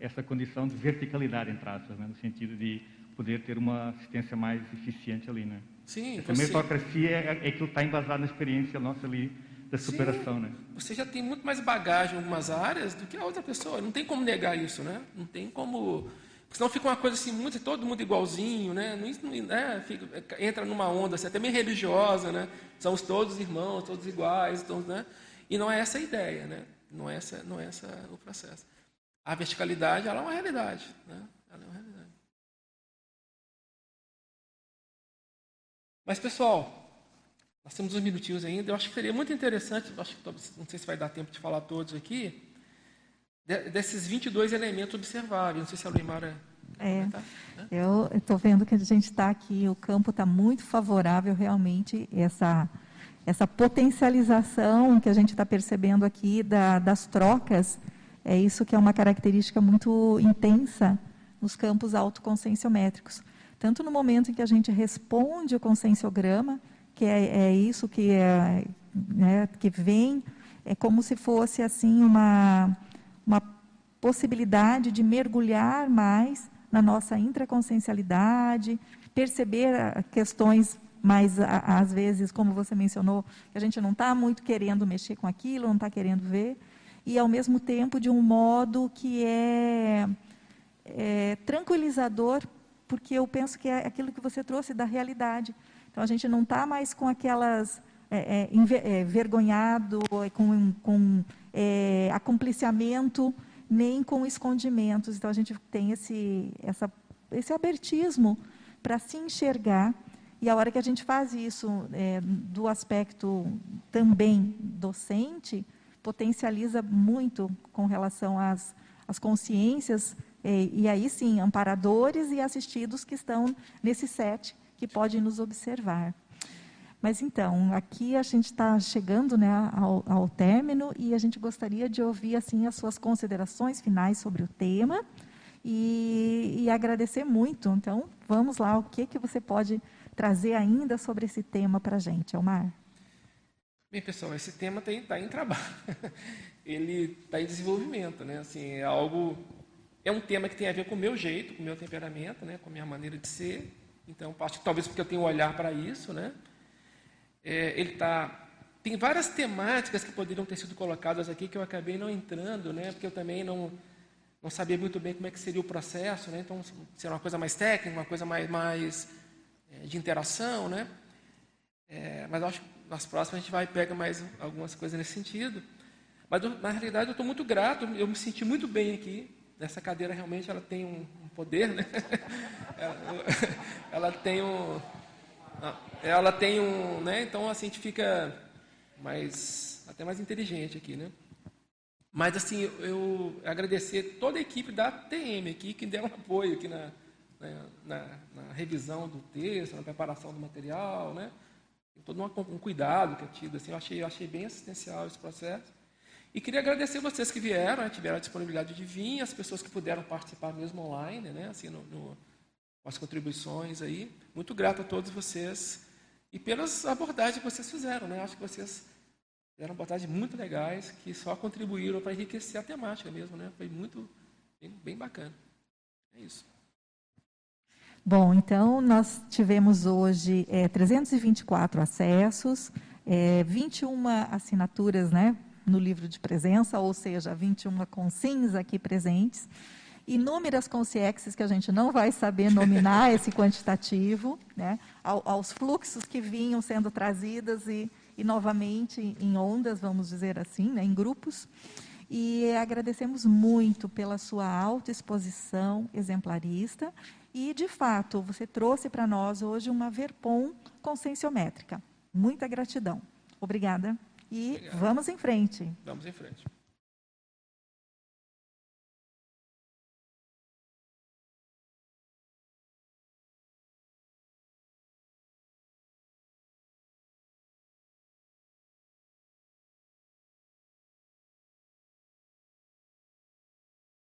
essa condição de verticalidade, entre aspas, né? no sentido de poder ter uma assistência mais eficiente ali. Né? Sim, essa você... meritocracia é, é que está embasado na experiência nossa ali da superação. Sim, né? Você já tem muito mais bagagem em algumas áreas do que a outra pessoa. Não tem como negar isso, né? Não tem como... Senão fica uma coisa assim, muito, todo mundo igualzinho, né? Não, né? Fica, entra numa onda assim, até meio religiosa, né? Somos todos irmãos, todos iguais, todos, né? E não é essa a ideia, né? Não é essa, não é essa o processo. A verticalidade ela é uma realidade. Né? Ela é uma realidade. Mas, pessoal, nós temos uns minutinhos ainda. Eu acho que seria muito interessante, acho que não sei se vai dar tempo de falar todos aqui, desses 22 elementos observáveis. Não sei se a Luimara é, né? eu estou vendo que a gente está aqui, o campo está muito favorável realmente, essa, essa potencialização que a gente está percebendo aqui da, das trocas é isso que é uma característica muito intensa nos campos autoconscienciométricos. Tanto no momento em que a gente responde o conscienciograma, que é, é isso que, é, né, que vem, é como se fosse assim uma, uma possibilidade de mergulhar mais na nossa intraconsciencialidade, perceber ah, questões mais, às vezes, como você mencionou, a gente não está muito querendo mexer com aquilo, não está querendo ver, e, ao mesmo tempo, de um modo que é, é tranquilizador, porque eu penso que é aquilo que você trouxe da realidade. Então, a gente não está mais com aquelas é, é, é vergonhado, com, com é, acompliciamento, nem com escondimentos. Então, a gente tem esse, essa, esse abertismo para se enxergar. E a hora que a gente faz isso é, do aspecto também docente, potencializa muito com relação às, às consciências, e, e aí sim, amparadores e assistidos que estão nesse set, que podem nos observar. Mas então, aqui a gente está chegando né, ao, ao, término e a gente gostaria de ouvir assim as suas considerações finais sobre o tema e, e agradecer muito. Então, vamos lá, o que, que você pode trazer ainda sobre esse tema para a gente, Elmar? Bem, pessoal, esse tema está em, trabalho. Ele está em desenvolvimento, né? Assim, é algo, é um tema que tem a ver com o meu jeito, com o meu temperamento, né? Com a minha maneira de ser. Então, talvez porque eu tenho um olhar para isso, né? É, ele está tem várias temáticas que poderiam ter sido colocadas aqui que eu acabei não entrando, né? Porque eu também não não sabia muito bem como é que seria o processo, né? Então, seria uma coisa mais técnica, uma coisa mais mais é, de interação, né? É, mas acho que nas próximas a gente vai pega mais algumas coisas nesse sentido. Mas na realidade eu estou muito grato, eu me senti muito bem aqui. Essa cadeira realmente ela tem um, um poder, né? ela, ela, tem um, ela tem um, né? Então assim a gente fica mais até mais inteligente aqui, né? Mas assim eu, agradecer toda a equipe da TM aqui que deu um apoio aqui na, na, na, na revisão do texto, na preparação do material, né? todo um cuidado que é tido. Assim, eu, achei, eu achei bem assistencial esse processo. E queria agradecer vocês que vieram, né, tiveram a disponibilidade de vir, as pessoas que puderam participar mesmo online, né, assim, no, no, com as contribuições aí. Muito grato a todos vocês e pelas abordagens que vocês fizeram. Né? Acho que vocês fizeram abordagens muito legais que só contribuíram para enriquecer a temática mesmo. Né? Foi muito, bem, bem bacana. É isso. Bom, então nós tivemos hoje é, 324 acessos, é, 21 assinaturas né, no livro de presença, ou seja, 21 consins aqui presentes, inúmeras consciexes que a gente não vai saber nominar esse quantitativo, né, aos fluxos que vinham sendo trazidas e, e novamente em ondas, vamos dizer assim, né, em grupos. E agradecemos muito pela sua autoexposição exemplarista e, de fato, você trouxe para nós hoje uma Verpom conscienciométrica. Muita gratidão. Obrigada. E Obrigado. vamos em frente. Vamos em frente.